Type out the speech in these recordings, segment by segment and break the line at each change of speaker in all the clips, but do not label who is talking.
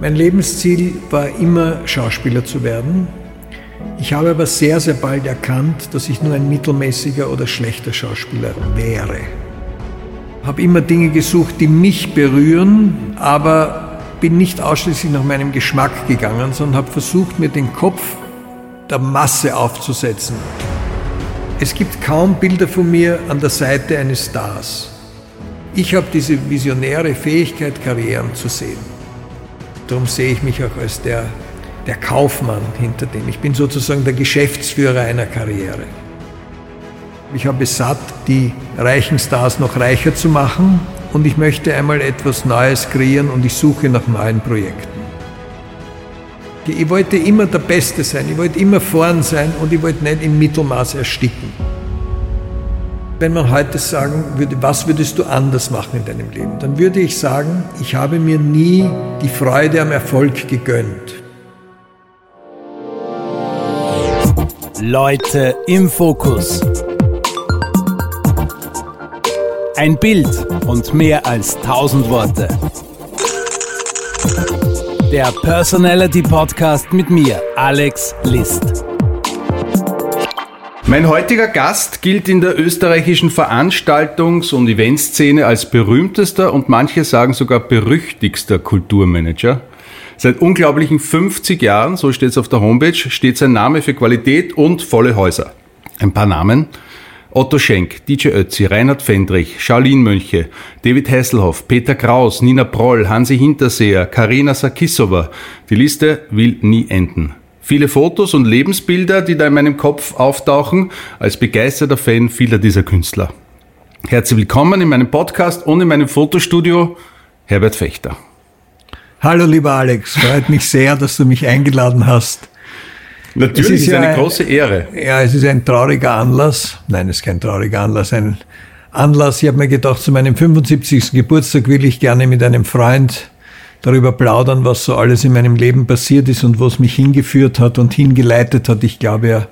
Mein Lebensziel war immer Schauspieler zu werden. Ich habe aber sehr, sehr bald erkannt, dass ich nur ein mittelmäßiger oder schlechter Schauspieler wäre. Habe immer Dinge gesucht, die mich berühren, aber bin nicht ausschließlich nach meinem Geschmack gegangen, sondern habe versucht, mir den Kopf der Masse aufzusetzen. Es gibt kaum Bilder von mir an der Seite eines Stars. Ich habe diese visionäre Fähigkeit, Karrieren zu sehen. Darum sehe ich mich auch als der, der Kaufmann hinter dem. Ich bin sozusagen der Geschäftsführer einer Karriere. Ich habe es satt, die reichen Stars noch reicher zu machen und ich möchte einmal etwas Neues kreieren und ich suche nach neuen Projekten. Ich wollte immer der Beste sein, ich wollte immer vorn sein und ich wollte nicht im Mittelmaß ersticken. Wenn man heute sagen würde, was würdest du anders machen in deinem Leben, dann würde ich sagen, ich habe mir nie die Freude am Erfolg gegönnt.
Leute im Fokus. Ein Bild und mehr als tausend Worte. Der Personality Podcast mit mir, Alex List.
Mein heutiger Gast gilt in der österreichischen Veranstaltungs- und Eventszene als berühmtester und manche sagen sogar berüchtigster Kulturmanager. Seit unglaublichen 50 Jahren, so steht es auf der Homepage, steht sein Name für Qualität und volle Häuser. Ein paar Namen. Otto Schenk, DJ Ötzi, Reinhard Fendrich, Charlene Mönche, David Hasselhoff, Peter Kraus, Nina Proll, Hansi Hinterseher, Karina Sarkisova. Die Liste will nie enden. Viele Fotos und Lebensbilder, die da in meinem Kopf auftauchen, als begeisterter Fan vieler dieser Künstler. Herzlich willkommen in meinem Podcast und in meinem Fotostudio, Herbert Fechter.
Hallo lieber Alex, freut mich sehr, dass du mich eingeladen hast.
Natürlich, es ist, ist eine ja, große Ehre.
Ja, es ist ein trauriger Anlass. Nein, es ist kein trauriger Anlass, ein Anlass. Ich habe mir gedacht, zu meinem 75. Geburtstag will ich gerne mit einem Freund darüber plaudern, was so alles in meinem Leben passiert ist und wo es mich hingeführt hat und hingeleitet hat. Ich glaube ja,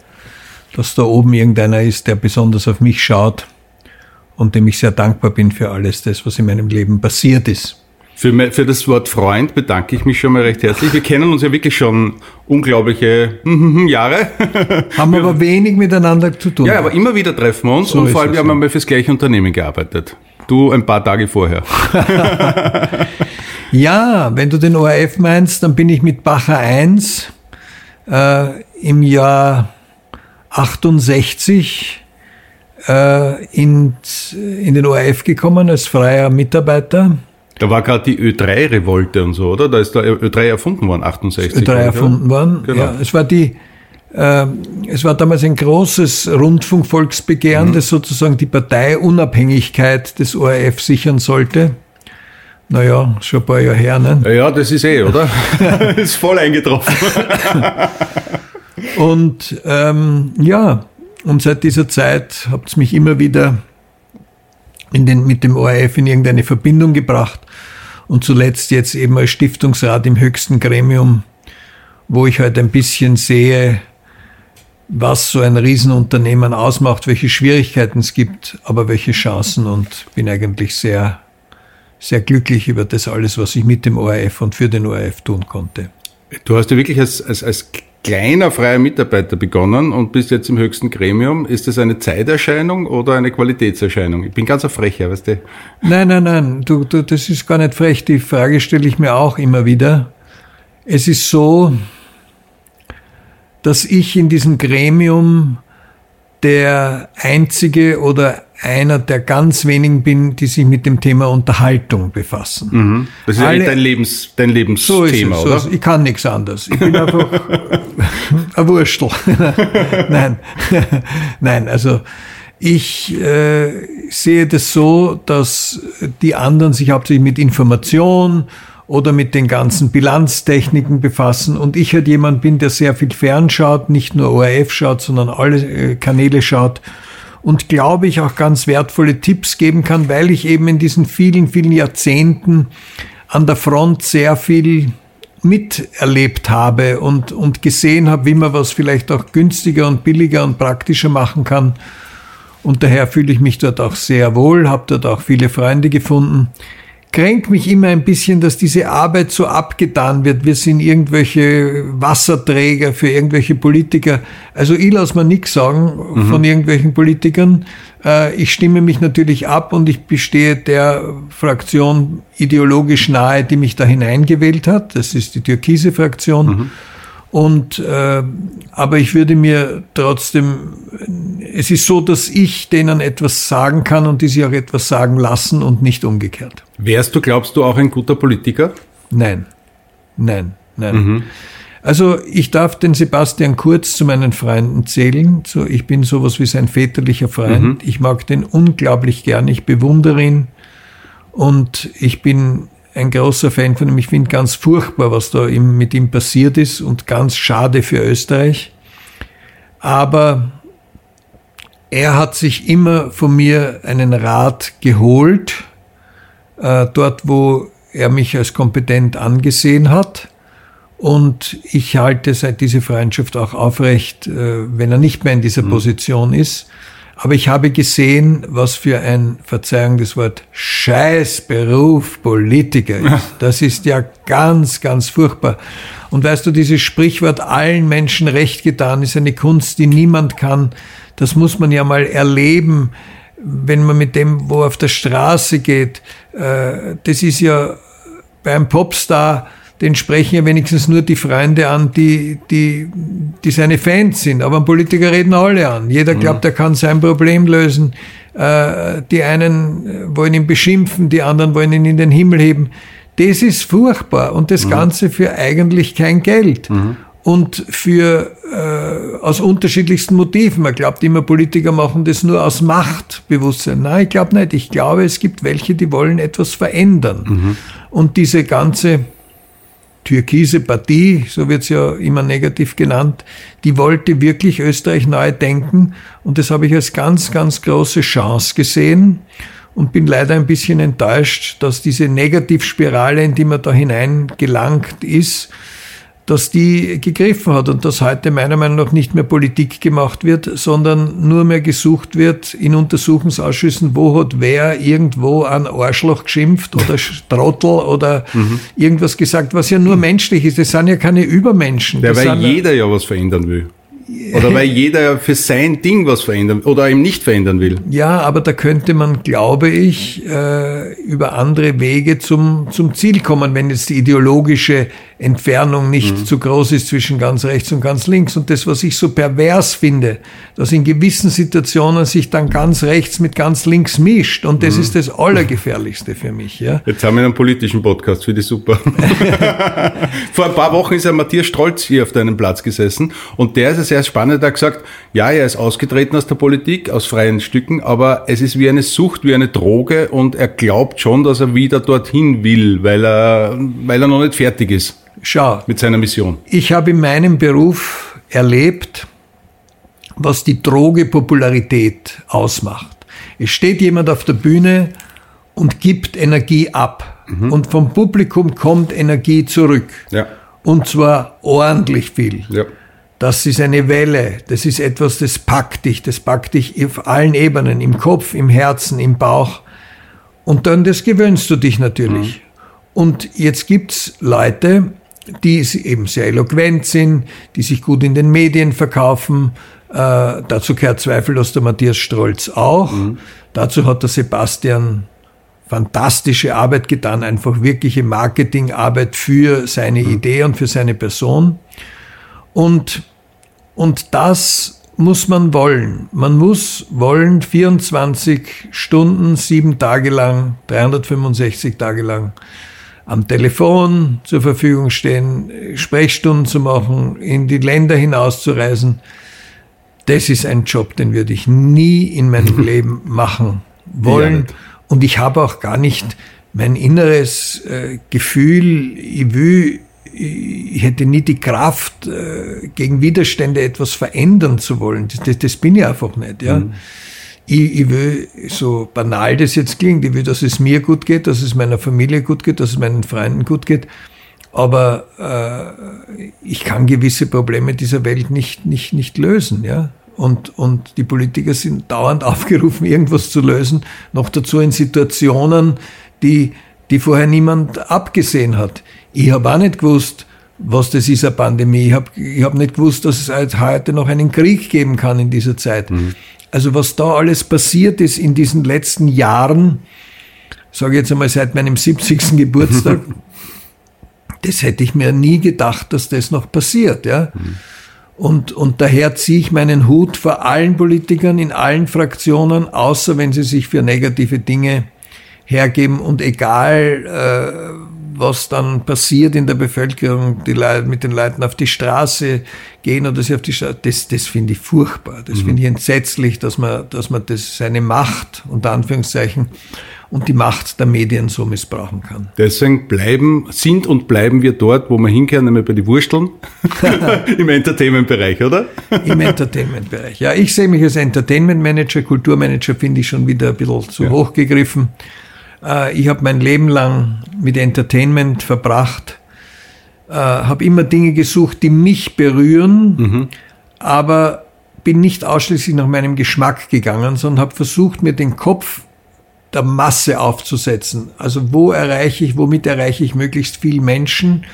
dass da oben irgendeiner ist, der besonders auf mich schaut und dem ich sehr dankbar bin für alles das, was in meinem Leben passiert ist.
Für, für das Wort Freund bedanke ich mich schon mal recht herzlich. Wir kennen uns ja wirklich schon unglaubliche Jahre.
Haben wir aber wenig miteinander zu tun.
Ja, aber immer wieder treffen wir uns so und vor allem wir haben einmal fürs gleiche Unternehmen gearbeitet. Du ein paar Tage vorher.
Ja, wenn du den ORF meinst, dann bin ich mit Bacher 1 äh, im Jahr 68 äh, in, in den ORF gekommen als freier Mitarbeiter.
Da war gerade die Ö3-Revolte und so, oder? Da ist der Ö3 erfunden worden, 68.
Ö3 erfunden worden, genau. ja. Es war die, es war damals ein großes Rundfunkvolksbegehren, mhm. das sozusagen die Parteiunabhängigkeit des ORF sichern sollte. Naja, schon ein paar Jahre her, ne?
Ja, ja das ist eh, oder? ist voll eingetroffen.
und ähm, ja, und seit dieser Zeit habt ihr mich immer wieder in den, mit dem ORF in irgendeine Verbindung gebracht. Und zuletzt jetzt eben als Stiftungsrat im höchsten Gremium, wo ich halt ein bisschen sehe, was so ein Riesenunternehmen ausmacht, welche Schwierigkeiten es gibt, aber welche Chancen und bin eigentlich sehr sehr glücklich über das alles, was ich mit dem ORF und für den ORF tun konnte.
Du hast ja wirklich als, als, als kleiner freier Mitarbeiter begonnen und bist jetzt im höchsten Gremium. Ist das eine Zeiterscheinung oder eine Qualitätserscheinung? Ich bin ganz ein Frecher, weißt du?
Nein, nein, nein, du, du, das ist gar nicht frech. Die Frage stelle ich mir auch immer wieder. Es ist so, dass ich in diesem Gremium der einzige oder einer der ganz wenigen bin, die sich mit dem Thema Unterhaltung befassen.
Mhm. Das ist Alle, ja dein, Lebens, dein Lebensthema, so ist es, oder?
So ich kann nichts anderes. Ich bin einfach ein Wurstel. Nein, Nein, also ich äh, sehe das so, dass die anderen sich hauptsächlich mit Information oder mit den ganzen Bilanztechniken befassen und ich halt jemand bin, der sehr viel fernschaut, nicht nur ORF schaut, sondern alle äh, Kanäle schaut und glaube ich auch ganz wertvolle Tipps geben kann, weil ich eben in diesen vielen, vielen Jahrzehnten an der Front sehr viel miterlebt habe und, und gesehen habe, wie man was vielleicht auch günstiger und billiger und praktischer machen kann. Und daher fühle ich mich dort auch sehr wohl, habe dort auch viele Freunde gefunden. Kränkt mich immer ein bisschen, dass diese Arbeit so abgetan wird. Wir sind irgendwelche Wasserträger für irgendwelche Politiker. Also ich lasse mir nichts sagen mhm. von irgendwelchen Politikern. Äh, ich stimme mich natürlich ab und ich bestehe der Fraktion ideologisch nahe, die mich da hineingewählt hat. Das ist die türkise Fraktion. Mhm. Und äh, aber ich würde mir trotzdem, es ist so, dass ich denen etwas sagen kann und die sich auch etwas sagen lassen und nicht umgekehrt.
Wärst du, glaubst du, auch ein guter Politiker?
Nein, nein, nein. Mhm. Also ich darf den Sebastian Kurz zu meinen Freunden zählen. So, ich bin sowas wie sein väterlicher Freund. Mhm. Ich mag den unglaublich gern. Ich bewundere ihn und ich bin ein großer Fan von ihm. Ich finde ganz furchtbar, was da mit ihm passiert ist und ganz schade für Österreich. Aber er hat sich immer von mir einen Rat geholt, äh, dort wo er mich als kompetent angesehen hat. Und ich halte seit diese Freundschaft auch aufrecht, äh, wenn er nicht mehr in dieser mhm. Position ist. Aber ich habe gesehen, was für ein, Verzeihung das Wort, Scheißberuf Politiker ist. Das ist ja ganz, ganz furchtbar. Und weißt du, dieses Sprichwort allen Menschen recht getan ist eine Kunst, die niemand kann. Das muss man ja mal erleben, wenn man mit dem, wo auf der Straße geht. Äh, das ist ja beim Popstar, den sprechen ja wenigstens nur die Freunde an, die, die, die seine Fans sind. Aber ein Politiker reden alle an. Jeder mhm. glaubt, er kann sein Problem lösen. Äh, die einen wollen ihn beschimpfen, die anderen wollen ihn in den Himmel heben. Das ist furchtbar. Und das mhm. Ganze für eigentlich kein Geld. Mhm. Und für äh, aus unterschiedlichsten Motiven. Man glaubt immer, Politiker machen das nur aus Machtbewusstsein. Nein, ich glaube nicht. Ich glaube, es gibt welche, die wollen etwas verändern. Mhm. Und diese ganze türkise Partie, so wird es ja immer negativ genannt, die wollte wirklich Österreich neu denken. Und das habe ich als ganz, ganz große Chance gesehen und bin leider ein bisschen enttäuscht, dass diese Negativspirale, in die man da hineingelangt ist, dass die gegriffen hat und dass heute meiner Meinung nach nicht mehr Politik gemacht wird, sondern nur mehr gesucht wird in Untersuchungsausschüssen, wo hat wer irgendwo an Arschloch geschimpft oder Trottel oder mhm. irgendwas gesagt, was ja nur menschlich ist. Das sind ja keine Übermenschen.
Ja, weil jeder ja was verändern will. Oder weil jeder für sein Ding was verändern oder eben nicht verändern will.
Ja, aber da könnte man, glaube ich, äh, über andere Wege zum, zum Ziel kommen, wenn jetzt die ideologische Entfernung nicht mhm. zu groß ist zwischen ganz rechts und ganz links. Und das, was ich so pervers finde, dass in gewissen Situationen sich dann ganz rechts mit ganz links mischt. Und das mhm. ist das Allergefährlichste für mich. Ja.
Jetzt haben wir einen politischen Podcast, finde ich super. Vor ein paar Wochen ist ja Matthias Strolz hier auf deinem Platz gesessen und der ist ja sehr spannend, der hat gesagt, ja, er ist ausgetreten aus der Politik, aus freien Stücken, aber es ist wie eine Sucht, wie eine Droge und er glaubt schon, dass er wieder dorthin will, weil er, weil er noch nicht fertig ist.
Schau.
Mit seiner Mission.
Ich habe in meinem Beruf erlebt, was die Droge Popularität ausmacht. Es steht jemand auf der Bühne und gibt Energie ab. Mhm. Und vom Publikum kommt Energie zurück.
Ja.
Und zwar ordentlich viel.
Ja.
Das ist eine Welle. Das ist etwas, das packt dich. Das packt dich auf allen Ebenen. Im Kopf, im Herzen, im Bauch. Und dann, das gewöhnst du dich natürlich. Mhm. Und jetzt gibt's Leute, die eben sehr eloquent sind, die sich gut in den Medien verkaufen. Äh, dazu gehört zweifellos der Matthias Strolz auch. Mhm. Dazu hat der Sebastian fantastische Arbeit getan, einfach wirkliche Marketingarbeit für seine mhm. Idee und für seine Person. Und, und das muss man wollen. Man muss wollen 24 Stunden, sieben Tage lang, 365 Tage lang am Telefon zur Verfügung stehen, Sprechstunden zu machen, in die Länder hinauszureisen. Das ist ein Job, den würde ich nie in meinem Leben machen wollen. Und ich habe auch gar nicht mein inneres äh, Gefühl, ich will, ich hätte nie die Kraft, äh, gegen Widerstände etwas verändern zu wollen. Das, das, das bin ich einfach nicht. Ja. Mhm ich, ich will, so banal das jetzt klingt, ich will, dass es mir gut geht, dass es meiner Familie gut geht, dass es meinen Freunden gut geht. Aber äh, ich kann gewisse Probleme dieser Welt nicht, nicht, nicht lösen. Ja? Und, und die Politiker sind dauernd aufgerufen, irgendwas zu lösen. Noch dazu in Situationen, die die vorher niemand abgesehen hat. Ich habe auch nicht gewusst, was das ist, eine Pandemie. Ich habe ich hab nicht gewusst, dass es heute noch einen Krieg geben kann in dieser Zeit. Mhm. Also was da alles passiert ist in diesen letzten Jahren, sage ich jetzt einmal seit meinem 70. Geburtstag, das hätte ich mir nie gedacht, dass das noch passiert. Ja? Mhm. Und, und daher ziehe ich meinen Hut vor allen Politikern in allen Fraktionen, außer wenn sie sich für negative Dinge hergeben und egal, äh, was dann passiert in der Bevölkerung, die Leute mit den Leuten auf die Straße gehen oder sie auf die Straße, das, das finde ich furchtbar. Das mhm. finde ich entsetzlich, dass man, dass man das seine Macht, unter Anführungszeichen, und die Macht der Medien so missbrauchen kann.
Deswegen bleiben, sind und bleiben wir dort, wo wir hinkehren, nämlich bei den Wursteln. Im Entertainment-Bereich, oder?
Im Entertainment-Bereich. Ja, ich sehe mich als Entertainment-Manager, Kulturmanager finde ich schon wieder ein bisschen zu ja. hoch gegriffen. Äh, ich habe mein Leben lang mit Entertainment verbracht, äh, habe immer Dinge gesucht, die mich berühren, mhm. aber bin nicht ausschließlich nach meinem Geschmack gegangen, sondern habe versucht, mir den Kopf der Masse aufzusetzen. Also wo erreiche ich, womit erreiche ich möglichst viel Menschen?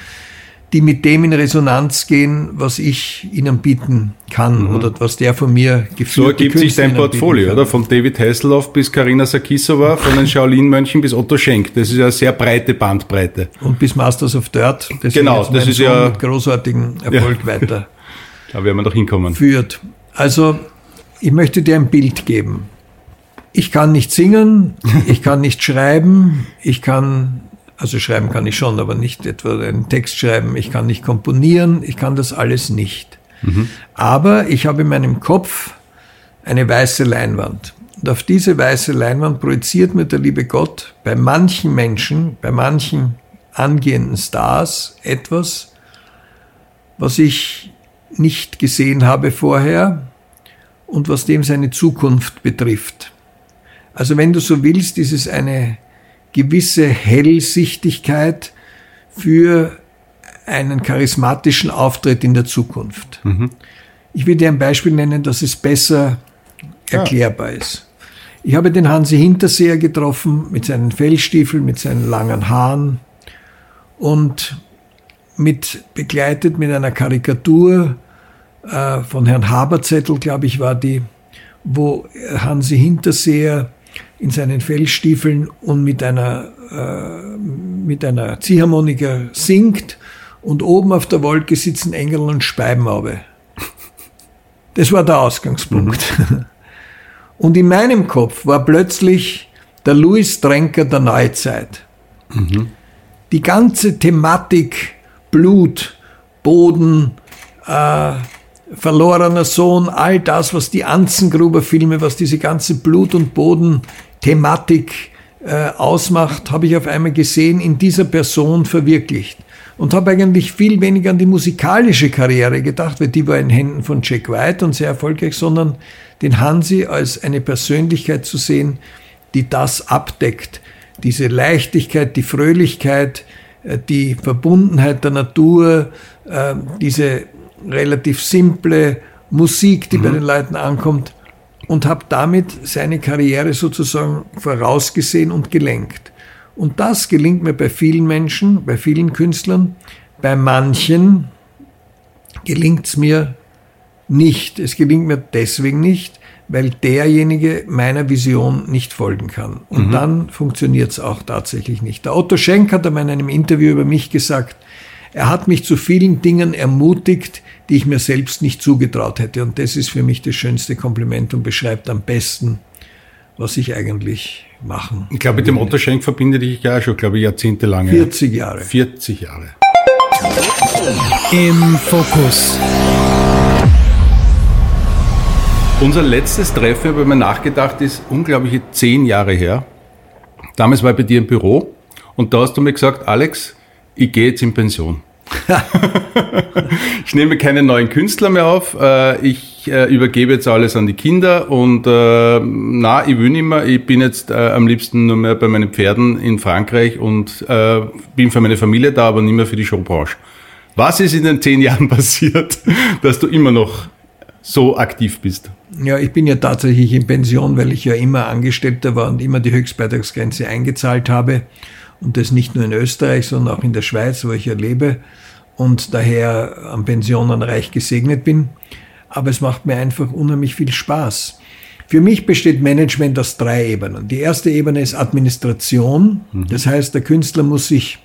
Die mit dem in Resonanz gehen, was ich ihnen bieten kann mhm. oder was der von mir gefühlt
So ergibt sich dein Portfolio, oder? Von David Hasselhoff bis Karina Sakisova, von den Shaolin-Mönchen bis Otto Schenk. Das ist ja eine sehr breite Bandbreite.
Und bis Masters of Dirt.
Das genau, das ist ja mit
großartigen Erfolg ja. weiter.
Da werden wir noch hinkommen.
Führt. Also, ich möchte dir ein Bild geben. Ich kann nicht singen, ich kann nicht schreiben, ich kann also schreiben kann ich schon, aber nicht etwa einen Text schreiben. Ich kann nicht komponieren, ich kann das alles nicht. Mhm. Aber ich habe in meinem Kopf eine weiße Leinwand. Und auf diese weiße Leinwand projiziert mir der liebe Gott bei manchen Menschen, bei manchen angehenden Stars etwas, was ich nicht gesehen habe vorher und was dem seine Zukunft betrifft. Also wenn du so willst, ist es eine gewisse Hellsichtigkeit für einen charismatischen Auftritt in der Zukunft. Mhm. Ich will dir ein Beispiel nennen, dass es besser erklärbar ja. ist. Ich habe den Hansi Hinterseher getroffen mit seinen Fellstiefeln, mit seinen langen Haaren und mit, begleitet mit einer Karikatur äh, von Herrn Haberzettel, glaube ich, war die, wo Hansi Hinterseher in seinen Fellstiefeln und mit einer, äh, mit einer Ziehharmonika singt und oben auf der Wolke sitzen Engel und Speibenhaube. Das war der Ausgangspunkt. Mhm. Und in meinem Kopf war plötzlich der Louis Tränker der Neuzeit. Mhm. Die ganze Thematik Blut, Boden, äh, verlorener Sohn, all das, was die Anzengruber-Filme, was diese ganze Blut- und Boden-Thematik äh, ausmacht, habe ich auf einmal gesehen, in dieser Person verwirklicht. Und habe eigentlich viel weniger an die musikalische Karriere gedacht, weil die war in Händen von Jack White und sehr erfolgreich, sondern den Hansi als eine Persönlichkeit zu sehen, die das abdeckt. Diese Leichtigkeit, die Fröhlichkeit, äh, die Verbundenheit der Natur, äh, diese relativ simple Musik, die mhm. bei den Leuten ankommt und habe damit seine Karriere sozusagen vorausgesehen und gelenkt. Und das gelingt mir bei vielen Menschen, bei vielen Künstlern. Bei manchen gelingt es mir nicht. Es gelingt mir deswegen nicht, weil derjenige meiner Vision nicht folgen kann. Und mhm. dann funktioniert es auch tatsächlich nicht. Der Otto Schenk hat einmal in einem Interview über mich gesagt, er hat mich zu vielen Dingen ermutigt, die ich mir selbst nicht zugetraut hätte. Und das ist für mich das schönste Kompliment und beschreibt am besten, was ich eigentlich machen.
Ich glaube, mit dem Otto Schenk verbinde ich ja schon, glaube ich, jahrzehntelang.
40 Jahre.
40 Jahre.
Im Fokus.
Unser letztes Treffen, über mir nachgedacht, ist unglaubliche zehn Jahre her. Damals war ich bei dir im Büro und da hast du mir gesagt, Alex, ich gehe jetzt in Pension. ich nehme keine neuen Künstler mehr auf. Äh, ich äh, übergebe jetzt alles an die Kinder und äh, na, ich will nicht mehr. Ich bin jetzt am liebsten nur mehr bei meinen Pferden in Frankreich und bin für meine Familie da, aber nicht mehr für die Showbranche. Was ist in den zehn Jahren passiert, dass du immer noch so aktiv bist?
Ja, ich bin ja tatsächlich in Pension, weil ich ja immer Angestellter war und immer die Höchstbeitragsgrenze eingezahlt habe Und das nicht nur in Österreich, sondern auch in der Schweiz, wo ich ja lebe und daher am Pensionenreich gesegnet bin. Aber es macht mir einfach unheimlich viel Spaß. Für mich besteht Management aus drei Ebenen. Die erste Ebene ist Administration. Mhm. Das heißt, der Künstler muss sich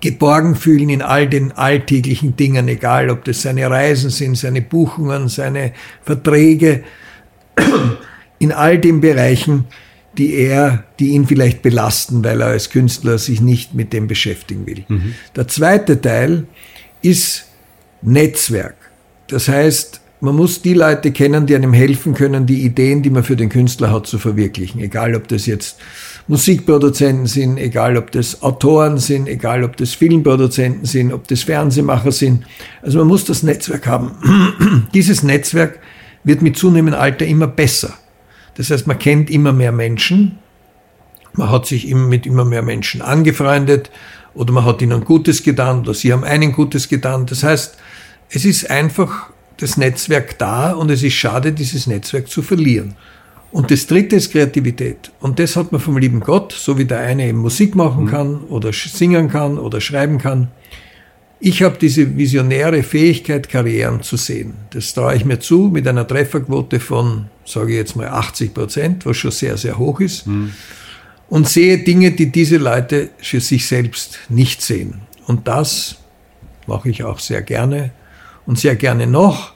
geborgen fühlen in all den alltäglichen Dingen, egal ob das seine Reisen sind, seine Buchungen, seine Verträge, in all den Bereichen, die er, die ihn vielleicht belasten, weil er als Künstler sich nicht mit dem beschäftigen will. Mhm. Der zweite Teil ist Netzwerk. Das heißt, man muss die Leute kennen, die einem helfen können, die Ideen, die man für den Künstler hat, zu verwirklichen. Egal, ob das jetzt Musikproduzenten sind, egal, ob das Autoren sind, egal, ob das Filmproduzenten sind, ob das Fernsehmacher sind. Also man muss das Netzwerk haben. Dieses Netzwerk wird mit zunehmendem Alter immer besser. Das heißt, man kennt immer mehr Menschen, man hat sich mit immer mehr Menschen angefreundet oder man hat ihnen Gutes getan oder sie haben einen Gutes getan. Das heißt, es ist einfach das Netzwerk da und es ist schade, dieses Netzwerk zu verlieren. Und das dritte ist Kreativität. Und das hat man vom lieben Gott, so wie der eine eben Musik machen mhm. kann oder singen kann oder schreiben kann. Ich habe diese visionäre Fähigkeit, Karrieren zu sehen. Das traue ich mir zu mit einer Trefferquote von, sage ich jetzt mal, 80 Prozent, was schon sehr, sehr hoch ist. Mhm. Und sehe Dinge, die diese Leute für sich selbst nicht sehen. Und das mache ich auch sehr gerne und sehr gerne noch.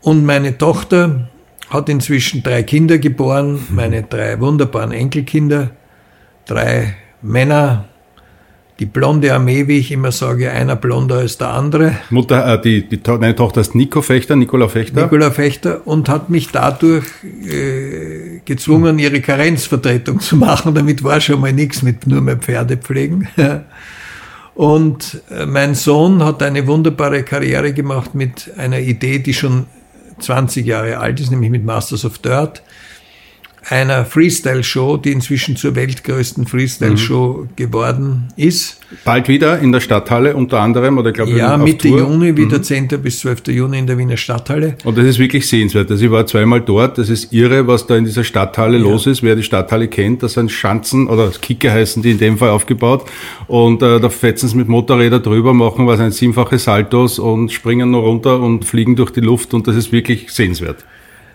Und meine Tochter hat inzwischen drei Kinder geboren, meine drei wunderbaren Enkelkinder, drei Männer, die blonde Armee, wie ich immer sage, einer blonder als der andere.
Mutter, äh, die, die, meine Tochter ist Nico Fechter, Nicola Fechter.
Nicola Fechter und hat mich dadurch äh, gezwungen, ihre Karenzvertretung zu machen. Damit war schon mal nichts mit nur mehr Pferde pflegen. Und äh, mein Sohn hat eine wunderbare Karriere gemacht mit einer Idee, die schon 20 Jahre alt ist, nämlich mit Masters of Dirt einer Freestyle-Show, die inzwischen zur weltgrößten Freestyle-Show mhm. geworden ist.
Bald wieder in der Stadthalle unter anderem, oder glaube
ich Ja, Mitte Tour. Juni, wieder mhm. 10. bis 12. Juni in der Wiener Stadthalle.
Und das ist wirklich sehenswert. Also ich war zweimal dort, das ist irre, was da in dieser Stadthalle ja. los ist. Wer die Stadthalle kennt, das sind Schanzen, oder Kicker heißen die in dem Fall aufgebaut. Und äh, da fetzen sie mit Motorrädern drüber, machen was ein siebenfache Saltos und springen noch runter und fliegen durch die Luft und das ist wirklich sehenswert.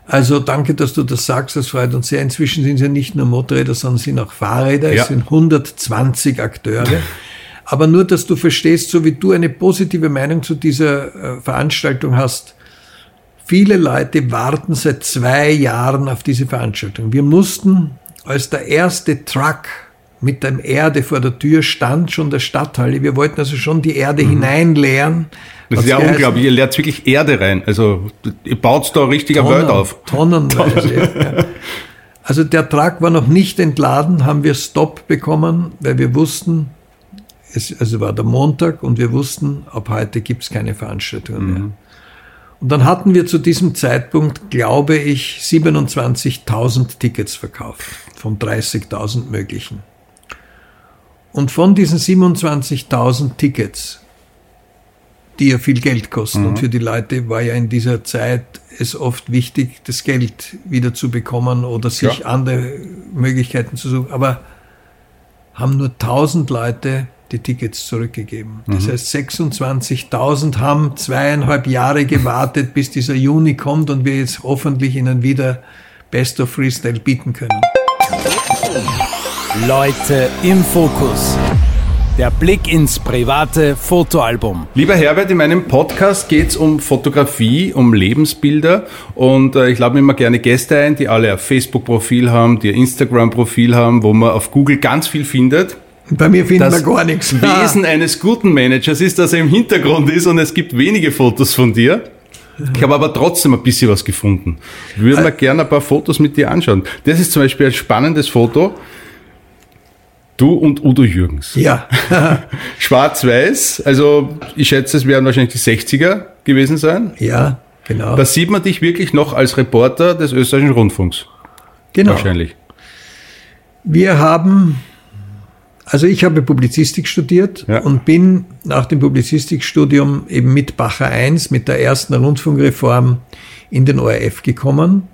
Also danke, dass du das sagst, das freut uns sehr. Inzwischen sind es ja nicht nur Motorräder, sondern sind auch Fahrräder. Ja. Es sind 120 Akteure. Aber nur, dass du verstehst, so wie du eine positive Meinung zu dieser äh, Veranstaltung hast. Viele Leute warten seit zwei Jahren auf diese Veranstaltung. Wir mussten, als der erste Truck mit der Erde vor der Tür stand, schon der Stadthalle, wir wollten also schon die Erde mhm. hineinleeren,
das ist ja unglaublich. Ihr leert wirklich Erde rein. Also ihr baut da richtiger Tonnen, Welt auf.
Tonnenweise. ja. Also der Trag war noch nicht entladen, haben wir Stopp bekommen, weil wir wussten, es also war der Montag und wir wussten, ab heute gibt es keine Veranstaltungen mhm. mehr. Und dann hatten wir zu diesem Zeitpunkt, glaube ich, 27.000 Tickets verkauft von 30.000 möglichen. Und von diesen 27.000 Tickets die ja viel Geld kosten. Mhm. Und für die Leute war ja in dieser Zeit es oft wichtig, das Geld wieder zu bekommen oder sich ja. andere Möglichkeiten zu suchen. Aber haben nur 1000 Leute die Tickets zurückgegeben. Das mhm. heißt, 26.000 haben zweieinhalb Jahre gewartet, bis dieser Juni kommt und wir jetzt hoffentlich ihnen wieder Best of Freestyle bieten können.
Leute im Fokus. Der Blick ins private Fotoalbum.
Lieber Herbert, in meinem Podcast geht es um Fotografie, um Lebensbilder und äh, ich lade mir immer gerne Gäste ein, die alle ein Facebook-Profil haben, die ein Instagram-Profil haben, wo man auf Google ganz viel findet.
Bei mir findet man gar nichts.
Das Wesen eines guten Managers ist, dass er im Hintergrund ist und es gibt wenige Fotos von dir. Ich habe aber trotzdem ein bisschen was gefunden. Ich würde mir gerne ein paar Fotos mit dir anschauen. Das ist zum Beispiel ein spannendes Foto. Du und Udo Jürgens.
Ja.
Schwarz-Weiß, also ich schätze, es werden wahrscheinlich die 60er gewesen sein.
Ja, genau.
Da sieht man dich wirklich noch als Reporter des österreichischen Rundfunks.
Genau.
Wahrscheinlich.
Wir haben, also ich habe Publizistik studiert ja. und bin nach dem Publizistikstudium eben mit Bacher 1, mit der ersten Rundfunkreform in den ORF gekommen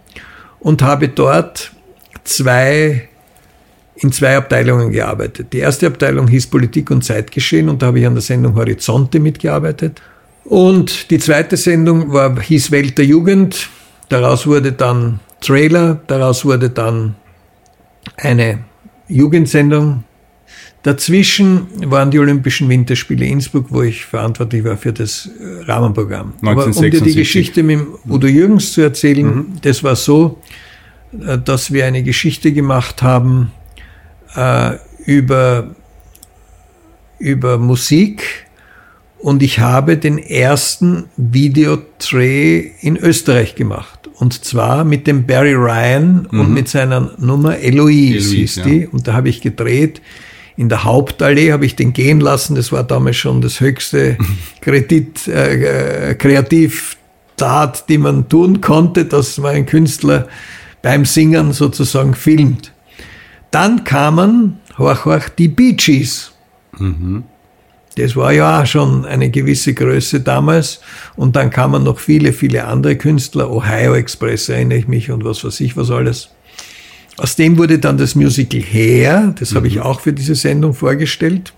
und habe dort zwei in zwei Abteilungen gearbeitet. Die erste Abteilung hieß Politik und Zeitgeschehen und da habe ich an der Sendung Horizonte mitgearbeitet. Und die zweite Sendung war, hieß Welt der Jugend. Daraus wurde dann Trailer, daraus wurde dann eine Jugendsendung. Dazwischen waren die Olympischen Winterspiele Innsbruck, wo ich verantwortlich war für das äh, Rahmenprogramm. 1976. Aber um dir die Geschichte mit Udo Jürgens zu erzählen, mhm. das war so, äh, dass wir eine Geschichte gemacht haben äh, über, über Musik und ich habe den ersten Videodreh in Österreich gemacht. Und zwar mit dem Barry Ryan mhm. und mit seiner Nummer Eloise, Eloise hieß die. Ja. Und da habe ich gedreht. In der Hauptallee habe ich den gehen lassen. Das war damals schon das höchste Kredit, äh, äh, Kreativtat, die man tun konnte, dass man einen Künstler beim Singen sozusagen filmt. Dann kamen, horch, horch, die Bee Gees. Mhm. Das war ja auch schon eine gewisse Größe damals. Und dann kamen noch viele, viele andere Künstler. Ohio Express erinnere ich mich und was weiß ich, was alles. Aus dem wurde dann das Musical Hair. Das mhm. habe ich auch für diese Sendung vorgestellt.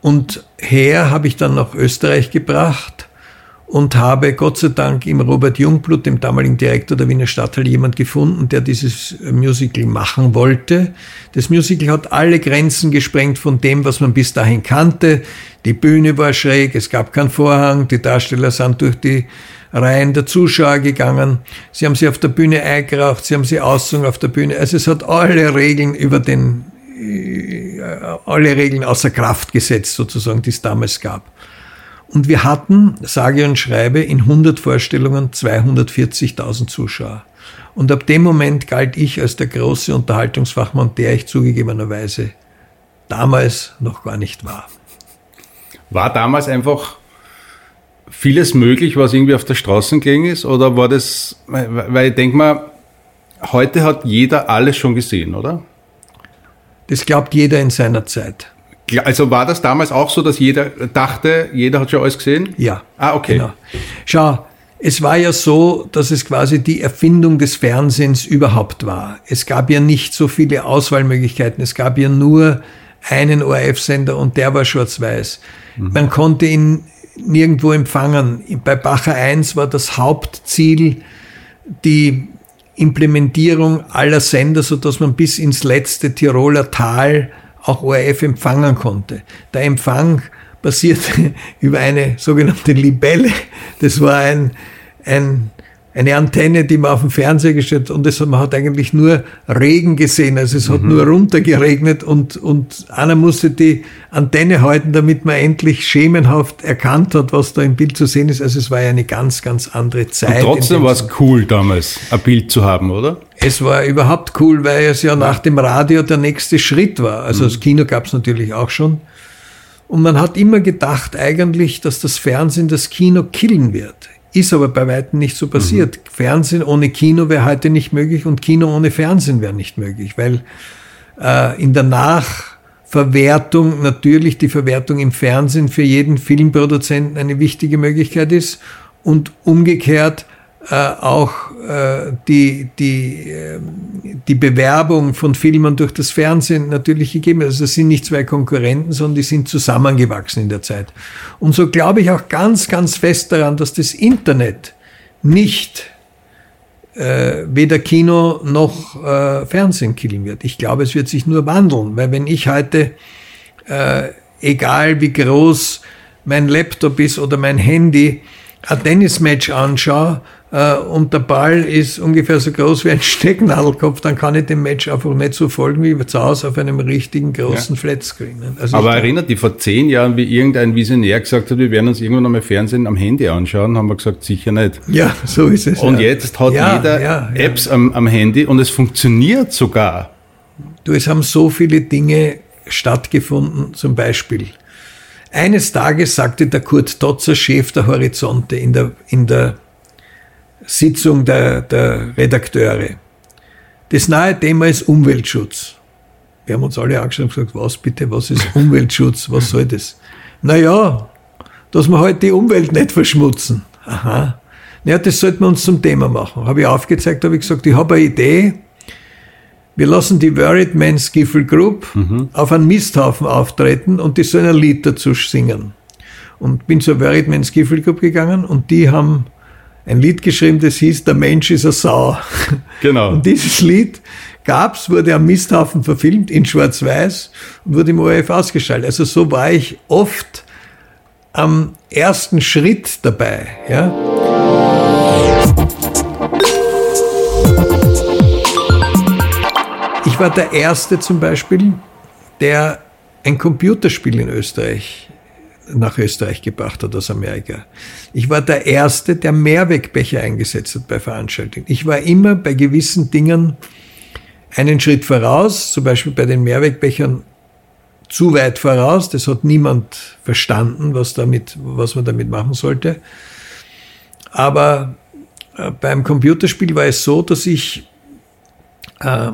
Und Hair habe ich dann nach Österreich gebracht und habe Gott sei Dank im Robert Jungblut, dem damaligen Direktor der Wiener Stadthalle, jemand gefunden, der dieses Musical machen wollte. Das Musical hat alle Grenzen gesprengt von dem, was man bis dahin kannte. Die Bühne war schräg, es gab keinen Vorhang, die Darsteller sind durch die Reihen der Zuschauer gegangen. Sie haben sie auf der Bühne eingeraucht, sie haben sie ausgesungen auf der Bühne. Also es hat alle Regeln über den, äh, alle Regeln außer Kraft gesetzt, sozusagen, die es damals gab. Und wir hatten, sage und schreibe, in 100 Vorstellungen 240.000 Zuschauer. Und ab dem Moment galt ich als der große Unterhaltungsfachmann, der ich zugegebenerweise damals noch gar nicht war.
War damals einfach vieles möglich, was irgendwie auf der Straße gegangen ist? Oder war das, weil ich denke mal, heute hat jeder alles schon gesehen, oder?
Das glaubt jeder in seiner Zeit.
Also war das damals auch so, dass jeder dachte, jeder hat schon alles gesehen?
Ja. Ah, okay. Genau. Schau, es war ja so, dass es quasi die Erfindung des Fernsehens überhaupt war. Es gab ja nicht so viele Auswahlmöglichkeiten. Es gab ja nur einen ORF-Sender und der war schwarz-weiß. Mhm. Man konnte ihn nirgendwo empfangen. Bei Bacher 1 war das Hauptziel die Implementierung aller Sender, so dass man bis ins letzte Tiroler Tal auch ORF empfangen konnte. Der Empfang passierte über eine sogenannte Libelle. Das war ein, ein, eine Antenne, die man auf dem Fernseher gestellt hat und das, man hat eigentlich nur Regen gesehen. Also es hat mhm. nur runtergeregnet und, und einer musste die Antenne halten, damit man endlich schemenhaft erkannt hat, was da im Bild zu sehen ist. Also es war ja eine ganz, ganz andere Zeit.
Und trotzdem war es cool damals, ein Bild zu haben, oder?
Es war überhaupt cool, weil es ja nach dem Radio der nächste Schritt war. Also mhm. das Kino gab es natürlich auch schon. Und man hat immer gedacht eigentlich, dass das Fernsehen das Kino killen wird. Ist aber bei weitem nicht so passiert. Mhm. Fernsehen ohne Kino wäre heute nicht möglich und Kino ohne Fernsehen wäre nicht möglich, weil äh, in der Nachverwertung natürlich die Verwertung im Fernsehen für jeden Filmproduzenten eine wichtige Möglichkeit ist und umgekehrt auch äh, die, die, äh, die Bewerbung von Filmen durch das Fernsehen natürlich gegeben. Also das sind nicht zwei Konkurrenten, sondern die sind zusammengewachsen in der Zeit. Und so glaube ich auch ganz, ganz fest daran, dass das Internet nicht äh, weder Kino noch äh, Fernsehen killen wird. Ich glaube, es wird sich nur wandeln, weil wenn ich heute, äh, egal wie groß mein Laptop ist oder mein Handy, ein Tennismatch anschaue, äh, und der Ball ist ungefähr so groß wie ein Stecknadelkopf, dann kann ich dem Match einfach nicht so folgen wie zu Hause auf einem richtigen großen ja. Flatscreen.
Also Aber erinnert dich vor zehn Jahren, wie irgendein Visionär gesagt hat, wir werden uns irgendwann einmal Fernsehen am Handy anschauen, haben wir gesagt, sicher nicht.
Ja, so ist es.
Und ja. jetzt hat ja, jeder Apps am, am Handy und es funktioniert sogar.
Du, es haben so viele Dinge stattgefunden, zum Beispiel. Eines Tages sagte der Kurt Totzer, Chef der Horizonte, in der, in der Sitzung der, der Redakteure. Das neue Thema ist Umweltschutz. Wir haben uns alle angeschaut und gesagt, was bitte, was ist Umweltschutz, was soll das? Naja, dass wir halt die Umwelt nicht verschmutzen. Aha. Naja, das sollten wir uns zum Thema machen. Habe ich aufgezeigt, habe ich gesagt, ich habe eine Idee. wir lassen die Worried Men Skiffle Group mhm. auf einen Misthaufen auftreten und die sollen ein Lied dazu singen. Und bin zur Worried Men Skiffle Group gegangen und die haben ein Lied geschrieben, das hieß Der Mensch ist eine Sau.
Genau.
Und dieses Lied gab's, wurde am Misthaufen verfilmt in Schwarz-Weiß und wurde im ORF ausgestrahlt. Also so war ich oft am ersten Schritt dabei. Ja. Ich war der Erste zum Beispiel, der ein Computerspiel in Österreich nach Österreich gebracht hat aus Amerika. Ich war der Erste, der Mehrwegbecher eingesetzt hat bei Veranstaltungen. Ich war immer bei gewissen Dingen einen Schritt voraus, zum Beispiel bei den Mehrwegbechern zu weit voraus. Das hat niemand verstanden, was, damit, was man damit machen sollte. Aber äh, beim Computerspiel war es so, dass ich äh,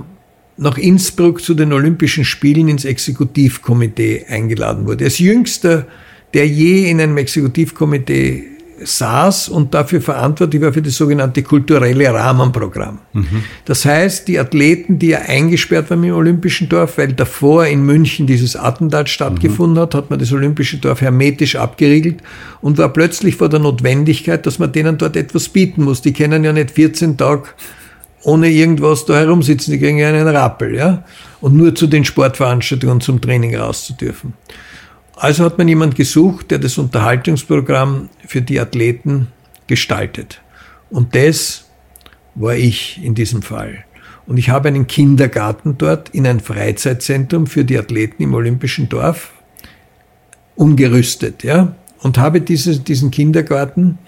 nach Innsbruck zu den Olympischen Spielen ins Exekutivkomitee eingeladen wurde. Als jüngster der je in einem Exekutivkomitee saß und dafür verantwortlich war für das sogenannte kulturelle Rahmenprogramm. Mhm. Das heißt, die Athleten, die ja eingesperrt waren im Olympischen Dorf, weil davor in München dieses Attentat stattgefunden mhm. hat, hat man das Olympische Dorf hermetisch abgeriegelt und war plötzlich vor der Notwendigkeit, dass man denen dort etwas bieten muss. Die können ja nicht 14 Tage ohne irgendwas da herumsitzen, die kriegen ja einen Rappel, ja. Und nur zu den Sportveranstaltungen zum Training raus zu dürfen. Also hat man jemand gesucht, der das Unterhaltungsprogramm für die Athleten gestaltet. Und das war ich in diesem Fall. Und ich habe einen Kindergarten dort in ein Freizeitzentrum für die Athleten im Olympischen Dorf umgerüstet, ja. Und habe diese, diesen Kindergarten,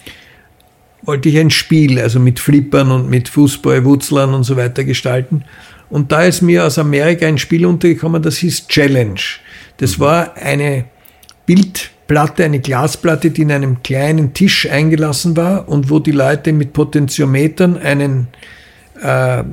wollte ich ein Spiel, also mit Flippern und mit Fußballwutzlern und so weiter gestalten. Und da ist mir aus Amerika ein Spiel untergekommen, das hieß Challenge. Das war eine Bildplatte, eine Glasplatte, die in einem kleinen Tisch eingelassen war und wo die Leute mit Potentiometern einen äh,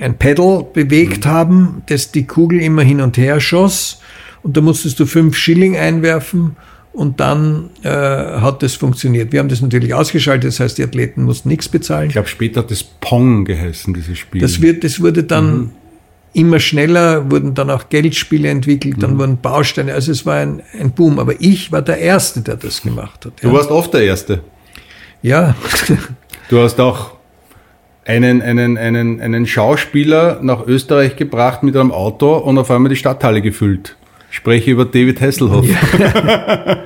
ein Pedal bewegt mhm. haben, das die Kugel immer hin und her schoss und da musstest du fünf Schilling einwerfen und dann äh, hat das funktioniert. Wir haben das natürlich ausgeschaltet, das heißt, die Athleten mussten nichts bezahlen.
Ich glaube, später hat das Pong geheißen, dieses Spiel.
Das, wird, das wurde dann mhm immer schneller wurden dann auch Geldspiele entwickelt, dann mhm. wurden Bausteine, also es war ein, ein Boom. Aber ich war der Erste, der das gemacht hat.
Du ja. warst oft der Erste.
Ja.
Du hast auch einen, einen, einen, einen Schauspieler nach Österreich gebracht mit einem Auto und auf einmal die Stadthalle gefüllt. Ich spreche über David Hasselhoff. Ja.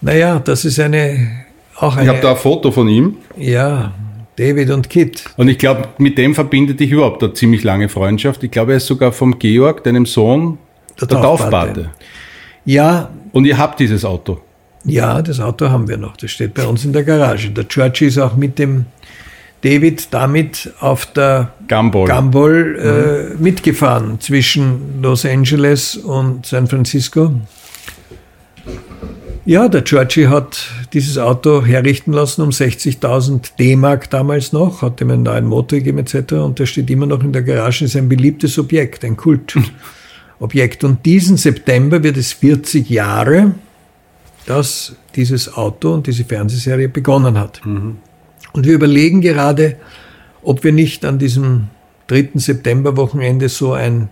naja, das ist eine auch eine.
Ich habe da ein Foto von ihm.
Ja, David und Kit.
Und ich glaube, mit dem verbindet dich überhaupt eine ziemlich lange Freundschaft. Ich glaube, er ist sogar vom Georg, deinem Sohn, der, der Taufpate. Taufpate.
Ja.
Und ihr habt dieses Auto.
Ja, das Auto haben wir noch. Das steht bei uns in der Garage. Der George ist auch mit dem David damit auf der
Gumball,
Gumball äh, mhm. mitgefahren zwischen Los Angeles und San Francisco. Ja, der Georgie hat dieses Auto herrichten lassen um 60.000 D-Mark damals noch, hat ihm einen neuen Motor gegeben etc. Und der steht immer noch in der Garage, ist ein beliebtes Objekt, ein Kultobjekt. Und diesen September wird es 40 Jahre, dass dieses Auto und diese Fernsehserie begonnen hat. Mhm. Und wir überlegen gerade, ob wir nicht an diesem 3. September-Wochenende so ein,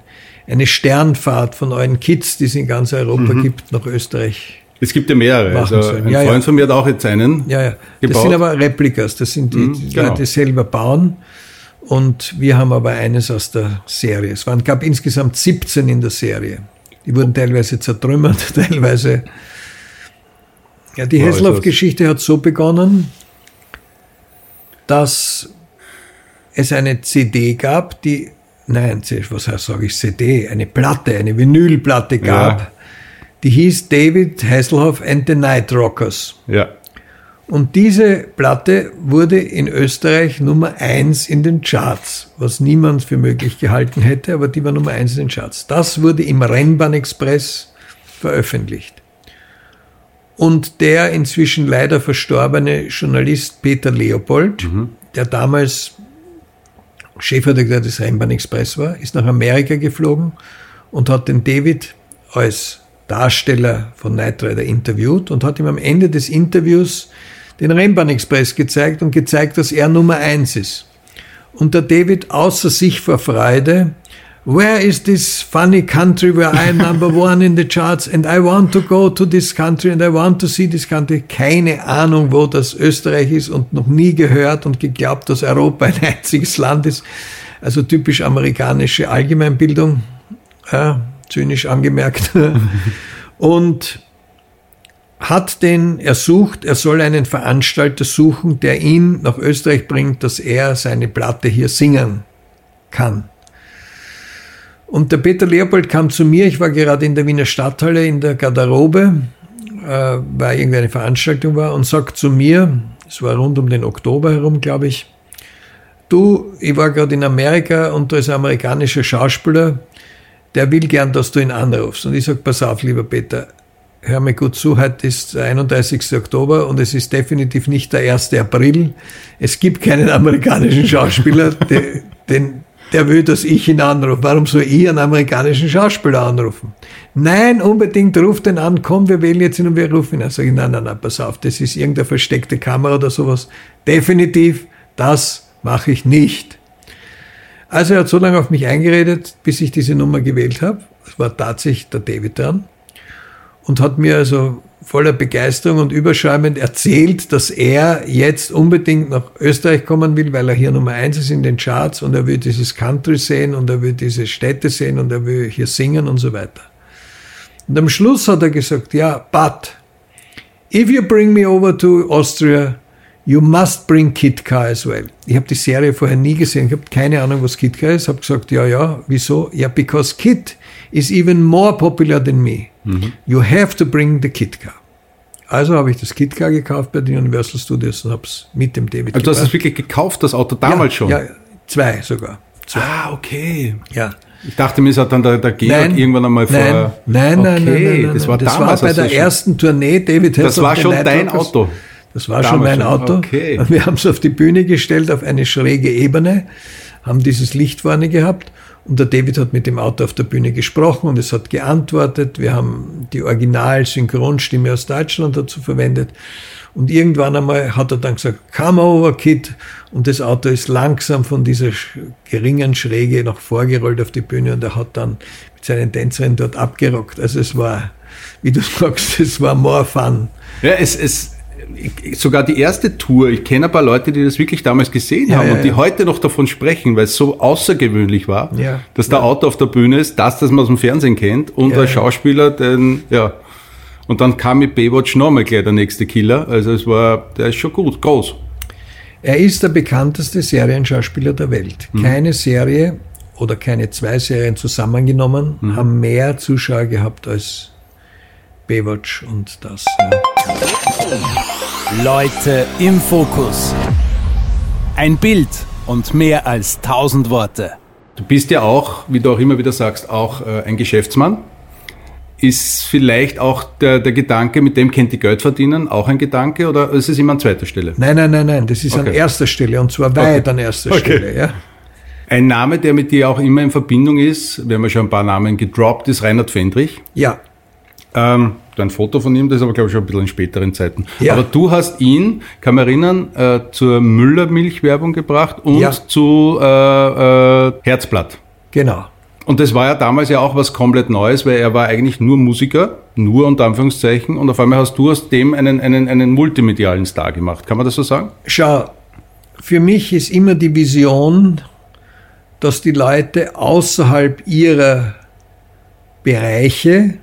eine Sternfahrt von euren Kids, die es in ganz Europa mhm. gibt, nach Österreich
es gibt ja mehrere. Also ein ja, Freund ja. von mir hat auch jetzt einen.
Ja, ja. Das sind aber Replikas. Das sind die, mhm, die genau. Leute selber bauen. Und wir haben aber eines aus der Serie. Es waren, gab insgesamt 17 in der Serie. Die wurden teilweise zertrümmert, teilweise. Ja, die Hesselhoff-Geschichte hat so begonnen, dass es eine CD gab, die, nein, was heißt, sage ich, CD, eine Platte, eine Vinylplatte gab, ja die hieß David Hasselhoff and the Night Rockers.
Ja.
Und diese Platte wurde in Österreich Nummer eins in den Charts, was niemand für möglich gehalten hätte, aber die war Nummer eins in den Charts. Das wurde im Rennbahn-Express veröffentlicht. Und der inzwischen leider verstorbene Journalist Peter Leopold, mhm. der damals Chefredakteur des Rennbahn-Express war, ist nach Amerika geflogen und hat den David als Darsteller von Knight Rider interviewt und hat ihm am Ende des Interviews den Rennbahn Express gezeigt und gezeigt, dass er Nummer eins ist. Und der David außer sich vor Freude, Where is this funny country where I am number one in the charts and I want to go to this country and I want to see this country? Keine Ahnung, wo das Österreich ist und noch nie gehört und geglaubt, dass Europa ein einziges Land ist. Also typisch amerikanische Allgemeinbildung, ja, zynisch angemerkt. und hat den ersucht, er soll einen Veranstalter suchen, der ihn nach Österreich bringt, dass er seine Platte hier singen kann. Und der Peter Leopold kam zu mir, ich war gerade in der Wiener Stadthalle in der Garderobe, äh, weil irgendwie eine Veranstaltung war, und sagt zu mir, es war rund um den Oktober herum, glaube ich, du, ich war gerade in Amerika und da ist ein amerikanischer Schauspieler, der will gern, dass du ihn anrufst. Und ich sage, pass auf, lieber Peter, hör mir gut zu, heute ist der 31. Oktober und es ist definitiv nicht der 1. April. Es gibt keinen amerikanischen Schauspieler, den, den, der will, dass ich ihn anrufe. Warum soll ich einen amerikanischen Schauspieler anrufen? Nein, unbedingt ruft den an, komm, wir wählen jetzt ihn und wir rufen ihn an. Sag ich, nein, nein, nein, pass auf, das ist irgendeine versteckte Kamera oder sowas. Definitiv, das mache ich nicht. Also er hat so lange auf mich eingeredet, bis ich diese Nummer gewählt habe. Es war tatsächlich der David dran. Und hat mir also voller Begeisterung und überschäumend erzählt, dass er jetzt unbedingt nach Österreich kommen will, weil er hier Nummer eins ist in den Charts und er will dieses Country sehen und er will diese Städte sehen und er will hier singen und so weiter. Und am Schluss hat er gesagt, ja, but if you bring me over to Austria, you must bring Kitka as well. Ich habe die Serie vorher nie gesehen, ich habe keine Ahnung, was Kitka ist, habe gesagt, ja, ja, wieso? Ja, because Kit is even more popular than me. Mhm. You have to bring the Kitka. Also habe ich das Kitka gekauft bei den Universal Studios und habe es mit dem David
Also du hast es wirklich gekauft, das Auto damals
ja,
schon?
Ja, zwei sogar. Zwei.
Ah, okay.
Ja.
Ich dachte mir, es hat dann der, der Georg
nein,
irgendwann einmal
vor. Nein, nein, okay, nein, nein, nein,
Das war
das
damals.
war bei der ersten Tournee, David
Das war schon dein Auto.
Das war schon mein Auto.
Okay.
Und wir haben es auf die Bühne gestellt, auf eine schräge Ebene, haben dieses Licht vorne gehabt und der David hat mit dem Auto auf der Bühne gesprochen und es hat geantwortet. Wir haben die Original-Synchronstimme aus Deutschland dazu verwendet. Und irgendwann einmal hat er dann gesagt, come over, Kid. Und das Auto ist langsam von dieser geringen Schräge noch vorgerollt auf die Bühne und er hat dann mit seinen Tänzerinnen dort abgerockt. Also es war, wie du sagst, es war more fun.
Ja, es, es, sogar die erste Tour, ich kenne ein paar Leute, die das wirklich damals gesehen ja, haben ja, und die ja. heute noch davon sprechen, weil es so außergewöhnlich war, dass der Auto auf der Bühne ist, das, das man aus dem Fernsehen kennt und der Schauspieler, den, ja. Und dann kam mit Baywatch nochmal gleich der nächste Killer. Also es war, der ist schon gut, groß.
Er ist der bekannteste Serienschauspieler der Welt. Mhm. Keine Serie oder keine zwei Serien zusammengenommen mhm. haben mehr Zuschauer gehabt als Baywatch und das.
Ja. Leute im Fokus. Ein Bild und mehr als tausend Worte.
Du bist ja auch, wie du auch immer wieder sagst, auch äh, ein Geschäftsmann. Ist vielleicht auch der, der Gedanke, mit dem kennt die Geld verdienen, auch ein Gedanke oder ist es immer an zweiter Stelle?
Nein, nein, nein, nein, das ist okay. an erster Stelle und zwar weit okay. an erster okay. Stelle. Ja.
Ein Name, der mit dir auch immer in Verbindung ist, wir haben ja schon ein paar Namen gedroppt, ist Reinhard Fendrich.
Ja.
Ähm, ein Foto von ihm, das ist aber, glaube ich, schon ein bisschen in späteren Zeiten. Ja. Aber du hast ihn, kann man erinnern, äh, zur Müller-Milchwerbung gebracht und ja. zu äh, äh, Herzblatt.
Genau.
Und das war ja damals ja auch was komplett Neues, weil er war eigentlich nur Musiker, nur unter Anführungszeichen, und auf einmal hast du aus dem einen, einen, einen multimedialen Star gemacht. Kann man das so sagen?
Schau, für mich ist immer die Vision, dass die Leute außerhalb ihrer Bereiche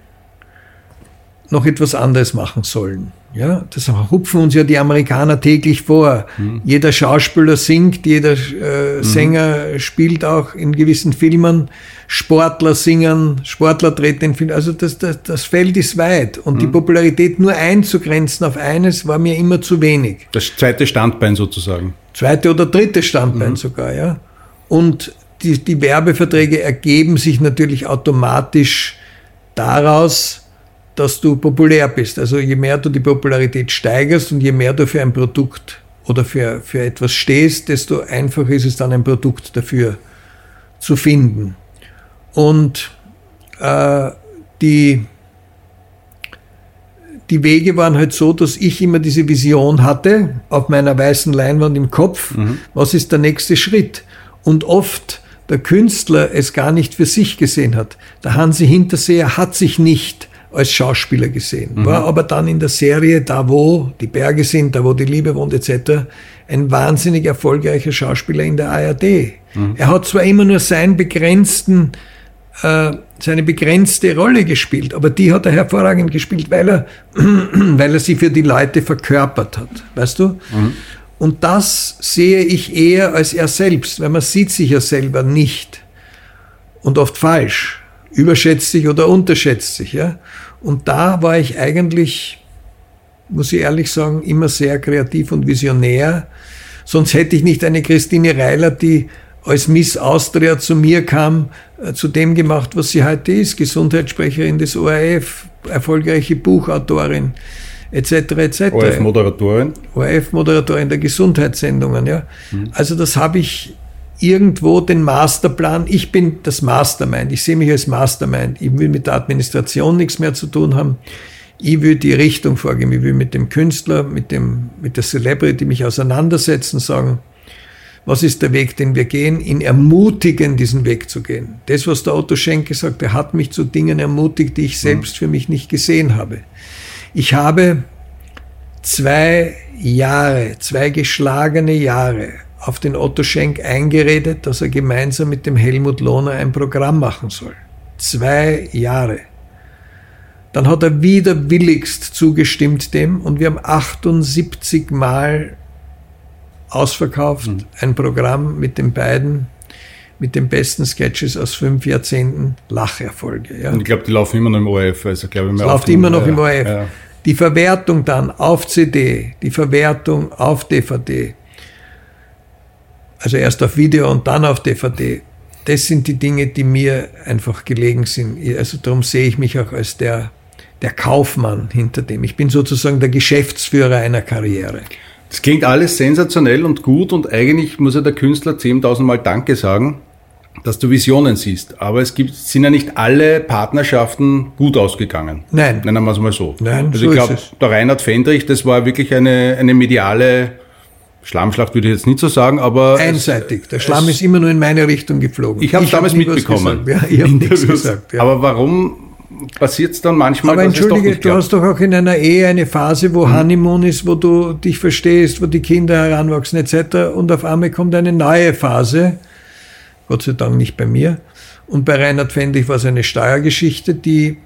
noch etwas anderes machen sollen. Ja, das hupfen uns ja die Amerikaner täglich vor. Mhm. Jeder Schauspieler singt, jeder äh, mhm. Sänger spielt auch in gewissen Filmen. Sportler singen, Sportler treten in Filmen. Also das, das, das Feld ist weit. Und mhm. die Popularität nur einzugrenzen auf eines war mir immer zu wenig.
Das zweite Standbein sozusagen.
Zweite oder dritte Standbein mhm. sogar, ja. Und die, die Werbeverträge ergeben sich natürlich automatisch daraus, dass du populär bist. Also je mehr du die Popularität steigerst und je mehr du für ein Produkt oder für, für etwas stehst, desto einfacher ist es dann ein Produkt dafür zu finden. Und äh, die, die Wege waren halt so, dass ich immer diese Vision hatte auf meiner weißen Leinwand im Kopf, mhm. was ist der nächste Schritt? und oft der Künstler es gar nicht für sich gesehen hat. Der Hansi Hinterseher hat sich nicht als Schauspieler gesehen, mhm. war aber dann in der Serie Da wo die Berge sind, da wo die Liebe wohnt etc. ein wahnsinnig erfolgreicher Schauspieler in der ARD. Mhm. Er hat zwar immer nur seinen begrenzten äh, seine begrenzte Rolle gespielt, aber die hat er hervorragend gespielt, weil er, weil er sie für die Leute verkörpert hat, weißt du? Mhm. Und das sehe ich eher als er selbst, weil man sieht sich ja selber nicht und oft falsch, überschätzt sich oder unterschätzt sich, ja? Und da war ich eigentlich, muss ich ehrlich sagen, immer sehr kreativ und visionär. Sonst hätte ich nicht eine Christine Reiler, die als Miss Austria zu mir kam, äh, zu dem gemacht, was sie heute ist, Gesundheitssprecherin des ORF, erfolgreiche Buchautorin, etc. etc.
ORF-Moderatorin?
ORF-Moderatorin der Gesundheitssendungen, ja. Mhm. Also das habe ich irgendwo den Masterplan, ich bin das Mastermind, ich sehe mich als Mastermind, ich will mit der Administration nichts mehr zu tun haben, ich will die Richtung vorgeben, ich will mit dem Künstler, mit, dem, mit der Celebrity mich auseinandersetzen, sagen, was ist der Weg, den wir gehen, ihn ermutigen, diesen Weg zu gehen. Das, was der Otto Schenk gesagt hat, er hat mich zu Dingen ermutigt, die ich mhm. selbst für mich nicht gesehen habe. Ich habe zwei Jahre, zwei geschlagene Jahre auf den Otto Schenk eingeredet, dass er gemeinsam mit dem Helmut Lohner ein Programm machen soll. Zwei Jahre. Dann hat er widerwilligst zugestimmt dem und wir haben 78 Mal ausverkauft, mhm. ein Programm mit den beiden, mit den besten Sketches aus fünf Jahrzehnten Lacherfolge. Ja.
Und ich glaube, die laufen immer noch im ORF. Also, glaube
ich, läuft immer noch im ORF. Ja. Die Verwertung dann auf CD, die Verwertung auf DVD, also erst auf Video und dann auf DVD, das sind die Dinge, die mir einfach gelegen sind. Also darum sehe ich mich auch als der, der Kaufmann hinter dem. Ich bin sozusagen der Geschäftsführer einer Karriere.
Das klingt alles sensationell und gut und eigentlich muss ja der Künstler 10.000 Mal Danke sagen, dass du Visionen siehst. Aber es gibt, sind ja nicht alle Partnerschaften gut ausgegangen.
Nein.
Nennen wir es mal so.
Nein,
also
so
ich glaube, der Reinhard Fendrich, das war wirklich eine, eine mediale Schlammschlacht, würde ich jetzt nicht so sagen, aber.
Einseitig. Der Schlamm ist immer nur in meine Richtung geflogen.
Ich habe es damals hab mitbekommen.
Ja, ich habe nichts gesagt.
Ja. Aber warum passiert es dann manchmal.
Aber entschuldige, du hast doch auch in einer Ehe eine Phase, wo hm. Honeymoon ist, wo du dich verstehst, wo die Kinder heranwachsen etc. Und auf einmal kommt eine neue Phase, Gott sei Dank nicht bei mir. Und bei Reinhard Fendrich war es eine Steuergeschichte, die,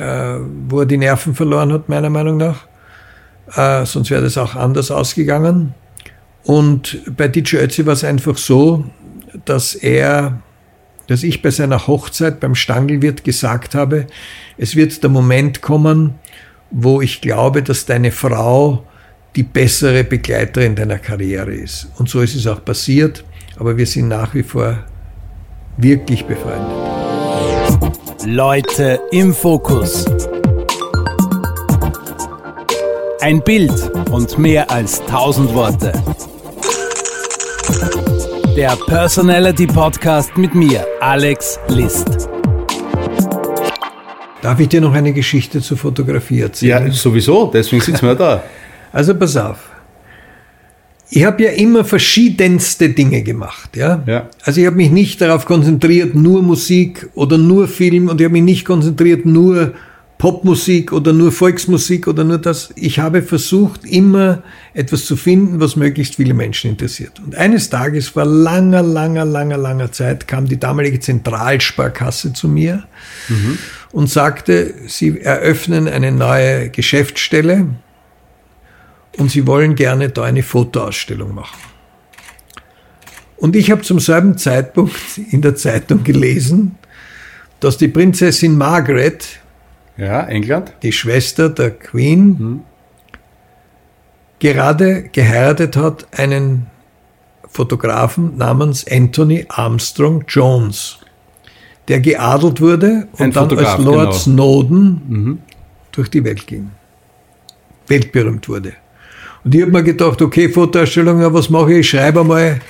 äh, wo er die Nerven verloren hat, meiner Meinung nach. Äh, sonst wäre das auch anders ausgegangen. Und bei DJ Ötzi war es einfach so, dass er dass ich bei seiner Hochzeit beim Stangelwirt gesagt habe, es wird der Moment kommen, wo ich glaube, dass deine Frau die bessere Begleiterin deiner Karriere ist. Und so ist es auch passiert, aber wir sind nach wie vor wirklich befreundet.
Leute im Fokus. Ein Bild und mehr als tausend Worte. Der Personality Podcast mit mir, Alex List.
Darf ich dir noch eine Geschichte zur Fotografie erzählen?
Ja, sowieso, deswegen sitzen wir da.
Also pass auf. Ich habe ja immer verschiedenste Dinge gemacht. Ja?
ja.
Also ich habe mich nicht darauf konzentriert, nur Musik oder nur Film und ich habe mich nicht konzentriert, nur Popmusik oder nur Volksmusik oder nur das. Ich habe versucht, immer etwas zu finden, was möglichst viele Menschen interessiert. Und eines Tages, vor langer, langer, langer, langer Zeit, kam die damalige Zentralsparkasse zu mir mhm. und sagte, sie eröffnen eine neue Geschäftsstelle und sie wollen gerne da eine Fotoausstellung machen. Und ich habe zum selben Zeitpunkt in der Zeitung gelesen, dass die Prinzessin Margaret
ja, England.
Die Schwester der Queen hm. gerade geheiratet hat einen Fotografen namens Anthony Armstrong Jones, der geadelt wurde und Ein dann Fotograf, als Lord genau. Snowden mhm. durch die Welt ging. Weltberühmt wurde. Und ich habe mir gedacht, okay, Fotoausstellung, was mache ich? Ich schreibe mal,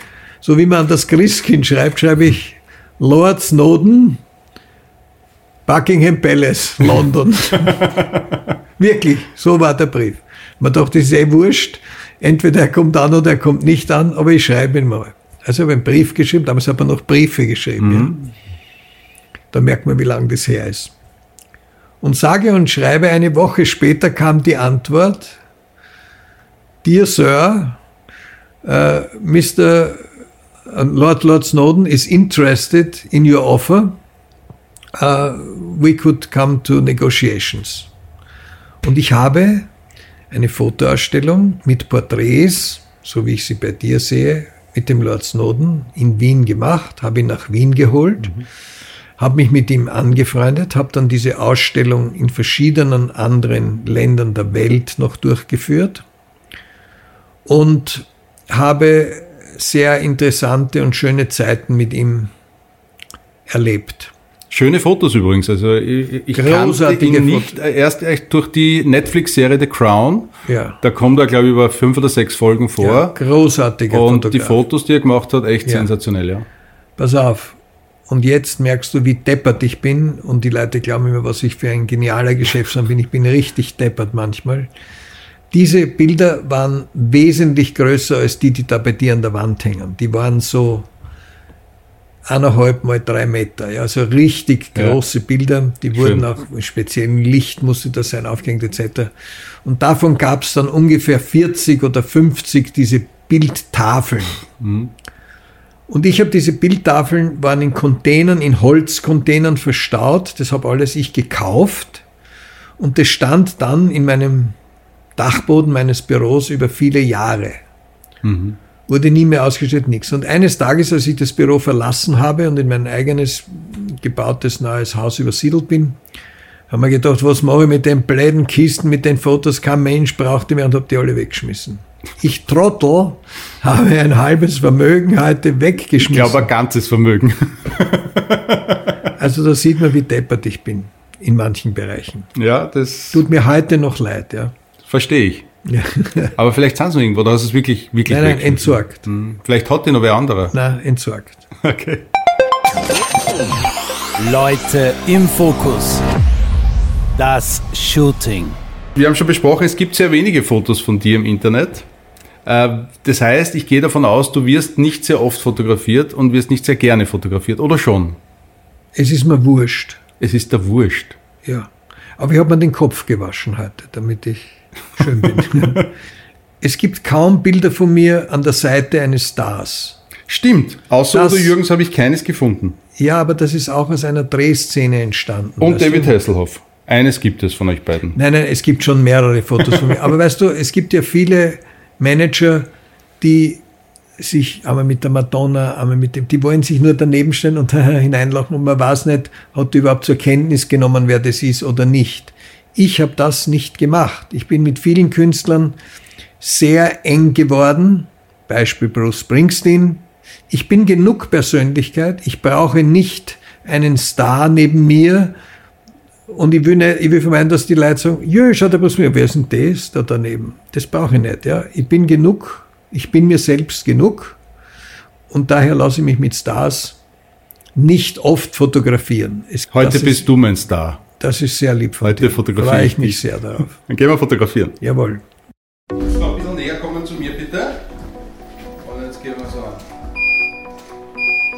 so wie man an das Christkind schreibt, schreibe ich Lord Snowden, Buckingham Palace, London. Wirklich, so war der Brief. Man dachte, das ist eh wurscht. Entweder er kommt an oder er kommt nicht an, aber ich schreibe ihn mal. Also habe einen Brief geschrieben, damals hat man noch Briefe geschrieben. Mhm. Ja. Da merkt man, wie lange das her ist. Und sage und schreibe, eine Woche später kam die Antwort, Dear Sir, uh, Mr. Uh, Lord Lord Snowden is interested in your offer. Uh, we could come to negotiations. Und ich habe eine Fotoausstellung mit Porträts, so wie ich sie bei dir sehe, mit dem Lord Snowden in Wien gemacht, habe ihn nach Wien geholt. Mhm habe mich mit ihm angefreundet, habe dann diese Ausstellung in verschiedenen anderen Ländern der Welt noch durchgeführt und habe sehr interessante und schöne Zeiten mit ihm erlebt.
Schöne Fotos übrigens. Also ich, ich kannte ihn nicht Fotos. erst durch die Netflix-Serie The Crown. Ja. Da kommt er, glaube ich, über fünf oder sechs Folgen vor. Ja,
großartige
Und Fotograf. die Fotos, die er gemacht hat, echt ja. sensationell, ja.
Pass auf, und jetzt merkst du, wie deppert ich bin. Und die Leute glauben immer, was ich für ein genialer Geschäftsmann bin. Ich bin richtig deppert manchmal. Diese Bilder waren wesentlich größer als die, die da bei dir an der Wand hängen. Die waren so eineinhalb mal drei Meter. Ja, so richtig große ja. Bilder. Die wurden Schön. auch mit speziellem Licht musste das sein, aufgehängt etc. Und davon gab es dann ungefähr 40 oder 50 diese Bildtafeln. Mhm. Und ich habe diese Bildtafeln, waren in Containern, in Holzcontainern verstaut. Das habe alles ich gekauft. Und das stand dann in meinem Dachboden meines Büros über viele Jahre. Mhm. Wurde nie mehr ausgestellt, nichts. Und eines Tages, als ich das Büro verlassen habe und in mein eigenes gebautes neues Haus übersiedelt bin, haben wir gedacht, was mache ich mit den bläden Kisten, mit den Fotos? Kein Mensch brauchte mehr und habe die alle weggeschmissen. Ich Trottel habe ein halbes Vermögen heute weggeschmissen. Ich
glaube, ein ganzes Vermögen.
also da sieht man, wie deppert ich bin in manchen Bereichen.
Ja, das
tut mir heute noch leid, ja.
Verstehe ich. Ja. Aber vielleicht sind sie noch irgendwo, da hast du es wirklich, wirklich
Nein, nein, entsorgt.
Hm. Vielleicht hat die noch wer anderer.
Nein, entsorgt.
Okay.
Leute im Fokus. Das Shooting.
Wir haben schon besprochen, es gibt sehr wenige Fotos von dir im Internet. Äh, das heißt, ich gehe davon aus, du wirst nicht sehr oft fotografiert und wirst nicht sehr gerne fotografiert, oder schon?
Es ist mir wurscht.
Es ist der Wurscht.
Ja. Aber ich habe mir den Kopf gewaschen heute, damit ich schön bin. es gibt kaum Bilder von mir an der Seite eines Stars.
Stimmt. Außer das, Udo Jürgens habe ich keines gefunden.
Ja, aber das ist auch aus einer Drehszene entstanden.
Und David du? Hasselhoff. Eines gibt es von euch beiden.
Nein, nein, es gibt schon mehrere Fotos von mir. Aber weißt du, es gibt ja viele Manager, die sich einmal mit der Madonna, einmal mit dem, die wollen sich nur daneben stellen und hineinlachen und man weiß nicht, hat die überhaupt zur Kenntnis genommen, wer das ist oder nicht. Ich habe das nicht gemacht. Ich bin mit vielen Künstlern sehr eng geworden. Beispiel Bruce Springsteen. Ich bin genug Persönlichkeit. Ich brauche nicht einen Star neben mir, und ich will, nicht, ich will vermeiden, dass die Leute sagen, ja, schau dir was mir, wer ist denn das da daneben? Das brauche ich nicht. Ja. Ich bin genug, ich bin mir selbst genug und daher lasse ich mich mit Stars nicht oft fotografieren.
Es, Heute bist ist, du mein Star.
Das ist sehr lieb
von Heute dir. fotografiere Freue
ich mich sehr darauf.
Dann gehen wir fotografieren.
Jawohl.
So, ein bisschen näher kommen zu mir, bitte. Und jetzt gehen wir so an.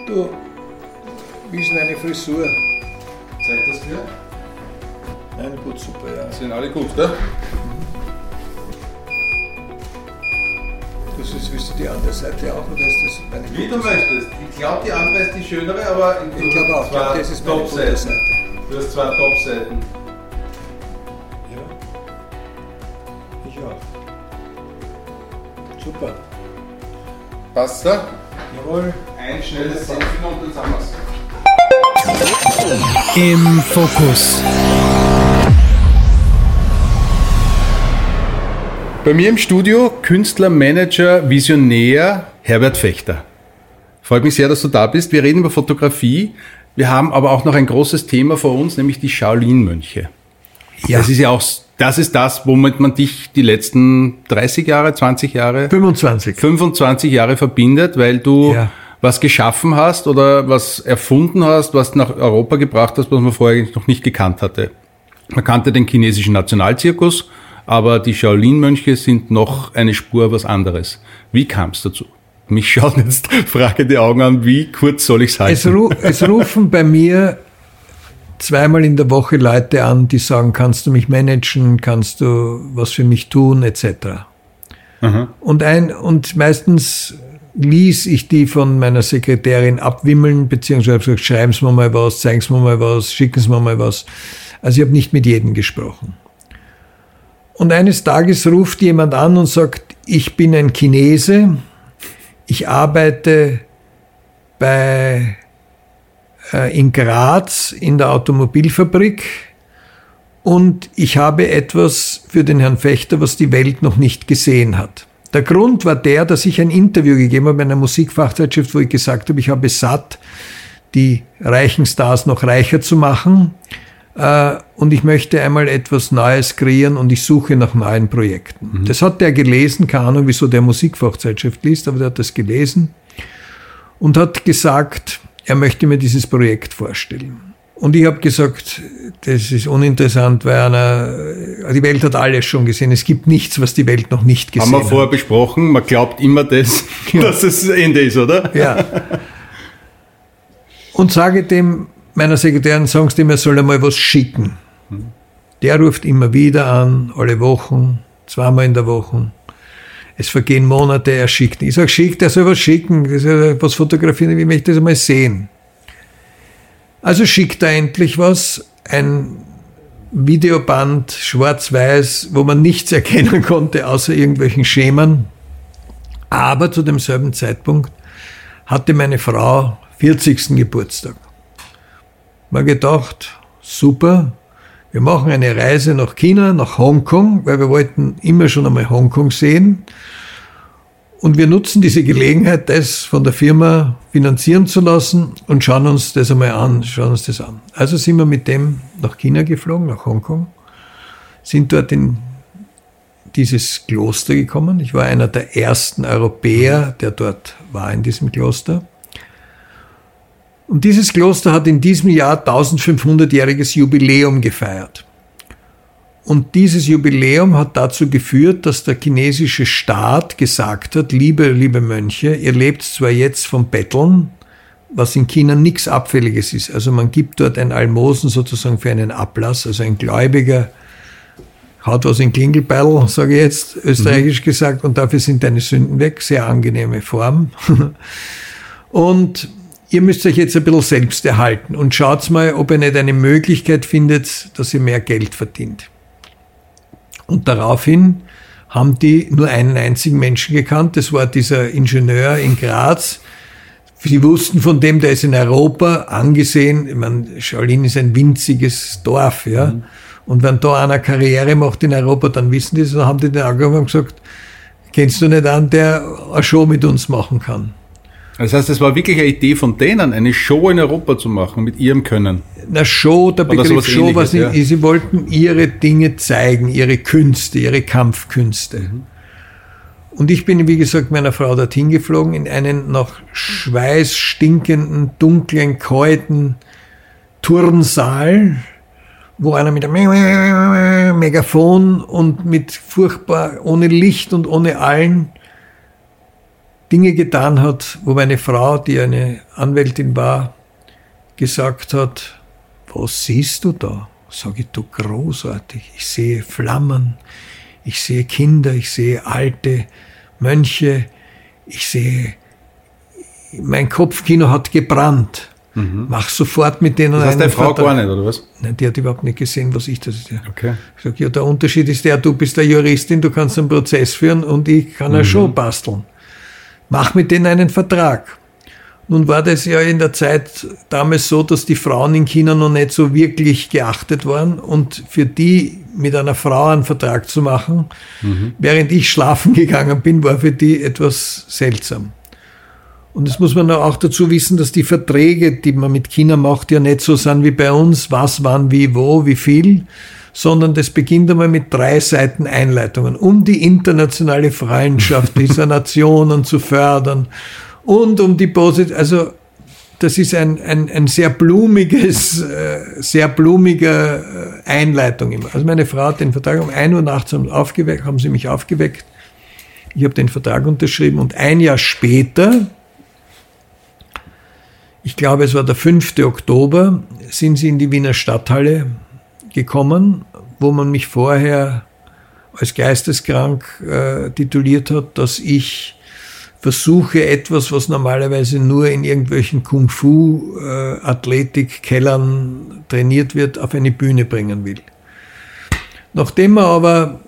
Du, wie ist denn deine Frisur?
Zeig das mir.
Nein, gut, super, ja.
Sind alle gut, gell?
Das ist, willst du die andere Seite auch oder ist das
meine Wie du möchtest. Ich glaube, die andere ist die schönere, aber
ich glaube auch, glaub, das ist meine gute Seite.
Du hast zwei Top-Seiten.
Ja. Ich auch. Super.
Passt da?
Jawohl.
Ein schnelles Selfie und dann sind wir's.
Im Fokus.
Bei mir im Studio Künstler, Manager, Visionär Herbert Fechter. Freut mich sehr, dass du da bist. Wir reden über Fotografie. Wir haben aber auch noch ein großes Thema vor uns, nämlich die Shaolin-Mönche. Ja. Das ist ja auch, das ist das, womit man dich die letzten 30 Jahre, 20 Jahre?
25.
25 Jahre verbindet, weil du ja. was geschaffen hast oder was erfunden hast, was nach Europa gebracht hast, was man vorher noch nicht gekannt hatte. Man kannte den chinesischen Nationalzirkus, aber die Shaolin-Mönche sind noch eine Spur was anderes. Wie kam es dazu? Mich schauen jetzt fragende Augen an, wie kurz soll ich es halten?
Es, ru es rufen bei mir zweimal in der Woche Leute an, die sagen, kannst du mich managen, kannst du was für mich tun, etc. Aha. Und, ein, und meistens ließ ich die von meiner Sekretärin abwimmeln, beziehungsweise schreiben Sie mir mal was, zeigen Sie mir mal was, schicken Sie mir mal was. Also ich habe nicht mit jedem gesprochen. Und eines Tages ruft jemand an und sagt, ich bin ein Chinese, ich arbeite bei, äh, in Graz in der Automobilfabrik und ich habe etwas für den Herrn Fechter, was die Welt noch nicht gesehen hat. Der Grund war der, dass ich ein Interview gegeben habe in einer Musikfachzeitschrift, wo ich gesagt habe, ich habe satt, die reichen Stars noch reicher zu machen äh, und ich möchte einmal etwas Neues kreieren und ich suche nach neuen Projekten. Mhm. Das hat der gelesen, keine Ahnung, wieso der Musikfachzeitschrift liest, aber der hat das gelesen und hat gesagt, er möchte mir dieses Projekt vorstellen. Und ich habe gesagt, das ist uninteressant, weil einer, die Welt hat alles schon gesehen. Es gibt nichts, was die Welt noch nicht gesehen hat.
Haben wir vorher besprochen, man glaubt immer das, ja. dass es das Ende ist, oder?
Ja. Und sage dem meiner Sekretärin, sagen Sie er soll einmal was schicken. Der ruft immer wieder an, alle Wochen, zweimal in der Woche. Es vergehen Monate, er schickt. Ich sage, schickt, er soll was schicken, was fotografieren, ich möchte das einmal sehen. Also schickt er endlich was, ein Videoband, schwarz-weiß, wo man nichts erkennen konnte, außer irgendwelchen Schemen. Aber zu demselben Zeitpunkt hatte meine Frau 40. Geburtstag. Mal gedacht, super, wir machen eine Reise nach China, nach Hongkong, weil wir wollten immer schon einmal Hongkong sehen. Und wir nutzen diese Gelegenheit, das von der Firma finanzieren zu lassen und schauen uns das einmal an, schauen uns das an. Also sind wir mit dem nach China geflogen, nach Hongkong, sind dort in dieses Kloster gekommen. Ich war einer der ersten Europäer, der dort war in diesem Kloster. Und dieses Kloster hat in diesem Jahr 1500-jähriges Jubiläum gefeiert. Und dieses Jubiläum hat dazu geführt, dass der chinesische Staat gesagt hat, liebe, liebe Mönche, ihr lebt zwar jetzt vom Betteln, was in China nichts Abfälliges ist. Also man gibt dort ein Almosen sozusagen für einen Ablass. Also ein Gläubiger haut was in Klingelbeil, sage ich jetzt, österreichisch mhm. gesagt, und dafür sind deine Sünden weg. Sehr angenehme Form. und ihr müsst euch jetzt ein bisschen selbst erhalten und schaut mal, ob ihr nicht eine Möglichkeit findet, dass ihr mehr Geld verdient. Und daraufhin haben die nur einen einzigen Menschen gekannt, das war dieser Ingenieur in Graz. Sie wussten von dem, der ist in Europa angesehen, ich meine, Shaolin ist ein winziges Dorf, ja. Mhm. Und wenn da einer Karriere macht in Europa, dann wissen die es, dann haben die den angefangen und gesagt, kennst du nicht einen, der eine Show mit uns machen kann?
Das heißt, es war wirklich eine Idee von denen, eine Show in Europa zu machen mit ihrem Können.
Na, Show, der Begriff Show, was ja. sie wollten ihre Dinge zeigen, ihre Künste, ihre Kampfkünste. Mhm. Und ich bin, wie gesagt, meiner Frau dorthin geflogen, in einen nach Schweiß stinkenden, dunklen, kalten Turnsaal, wo einer mit einem Megafon und mit furchtbar, ohne Licht und ohne allen Dinge getan hat, wo meine Frau, die eine Anwältin war, gesagt hat, was siehst du da? Sag ich, du großartig. Ich sehe Flammen, ich sehe Kinder, ich sehe alte Mönche, ich sehe, mein Kopfkino hat gebrannt. Mhm. Mach sofort mit denen
das heißt, eine Frau Vertrag. gar nicht, oder was?
Nein, die hat überhaupt nicht gesehen, was ich das ist. Okay. Ich sag, ja, der Unterschied ist der, du bist der Juristin, du kannst einen Prozess führen und ich kann eine mhm. Show basteln. Mach mit denen einen Vertrag. Nun war das ja in der Zeit damals so, dass die Frauen in China noch nicht so wirklich geachtet waren und für die mit einer Frau einen Vertrag zu machen, mhm. während ich schlafen gegangen bin, war für die etwas seltsam. Und das muss man auch dazu wissen, dass die Verträge, die man mit China macht, ja nicht so sind wie bei uns, was, wann, wie, wo, wie viel, sondern das beginnt einmal mit drei Seiten Einleitungen, um die internationale Freundschaft dieser Nationen zu fördern und um die Positiv, also das ist ein, ein, ein sehr blumiges, äh, sehr blumiger äh, Einleitung immer. Also meine Frau hat den Vertrag um 1 Uhr nachts aufgeweckt, haben sie mich aufgeweckt. Ich habe den Vertrag unterschrieben und ein Jahr später, ich glaube es war der 5. Oktober, sind sie in die Wiener Stadthalle gekommen, wo man mich vorher als geisteskrank äh, tituliert hat, dass ich versuche etwas, was normalerweise nur in irgendwelchen Kung-Fu-Athletik-Kellern äh, trainiert wird, auf eine Bühne bringen will. Nachdem wir aber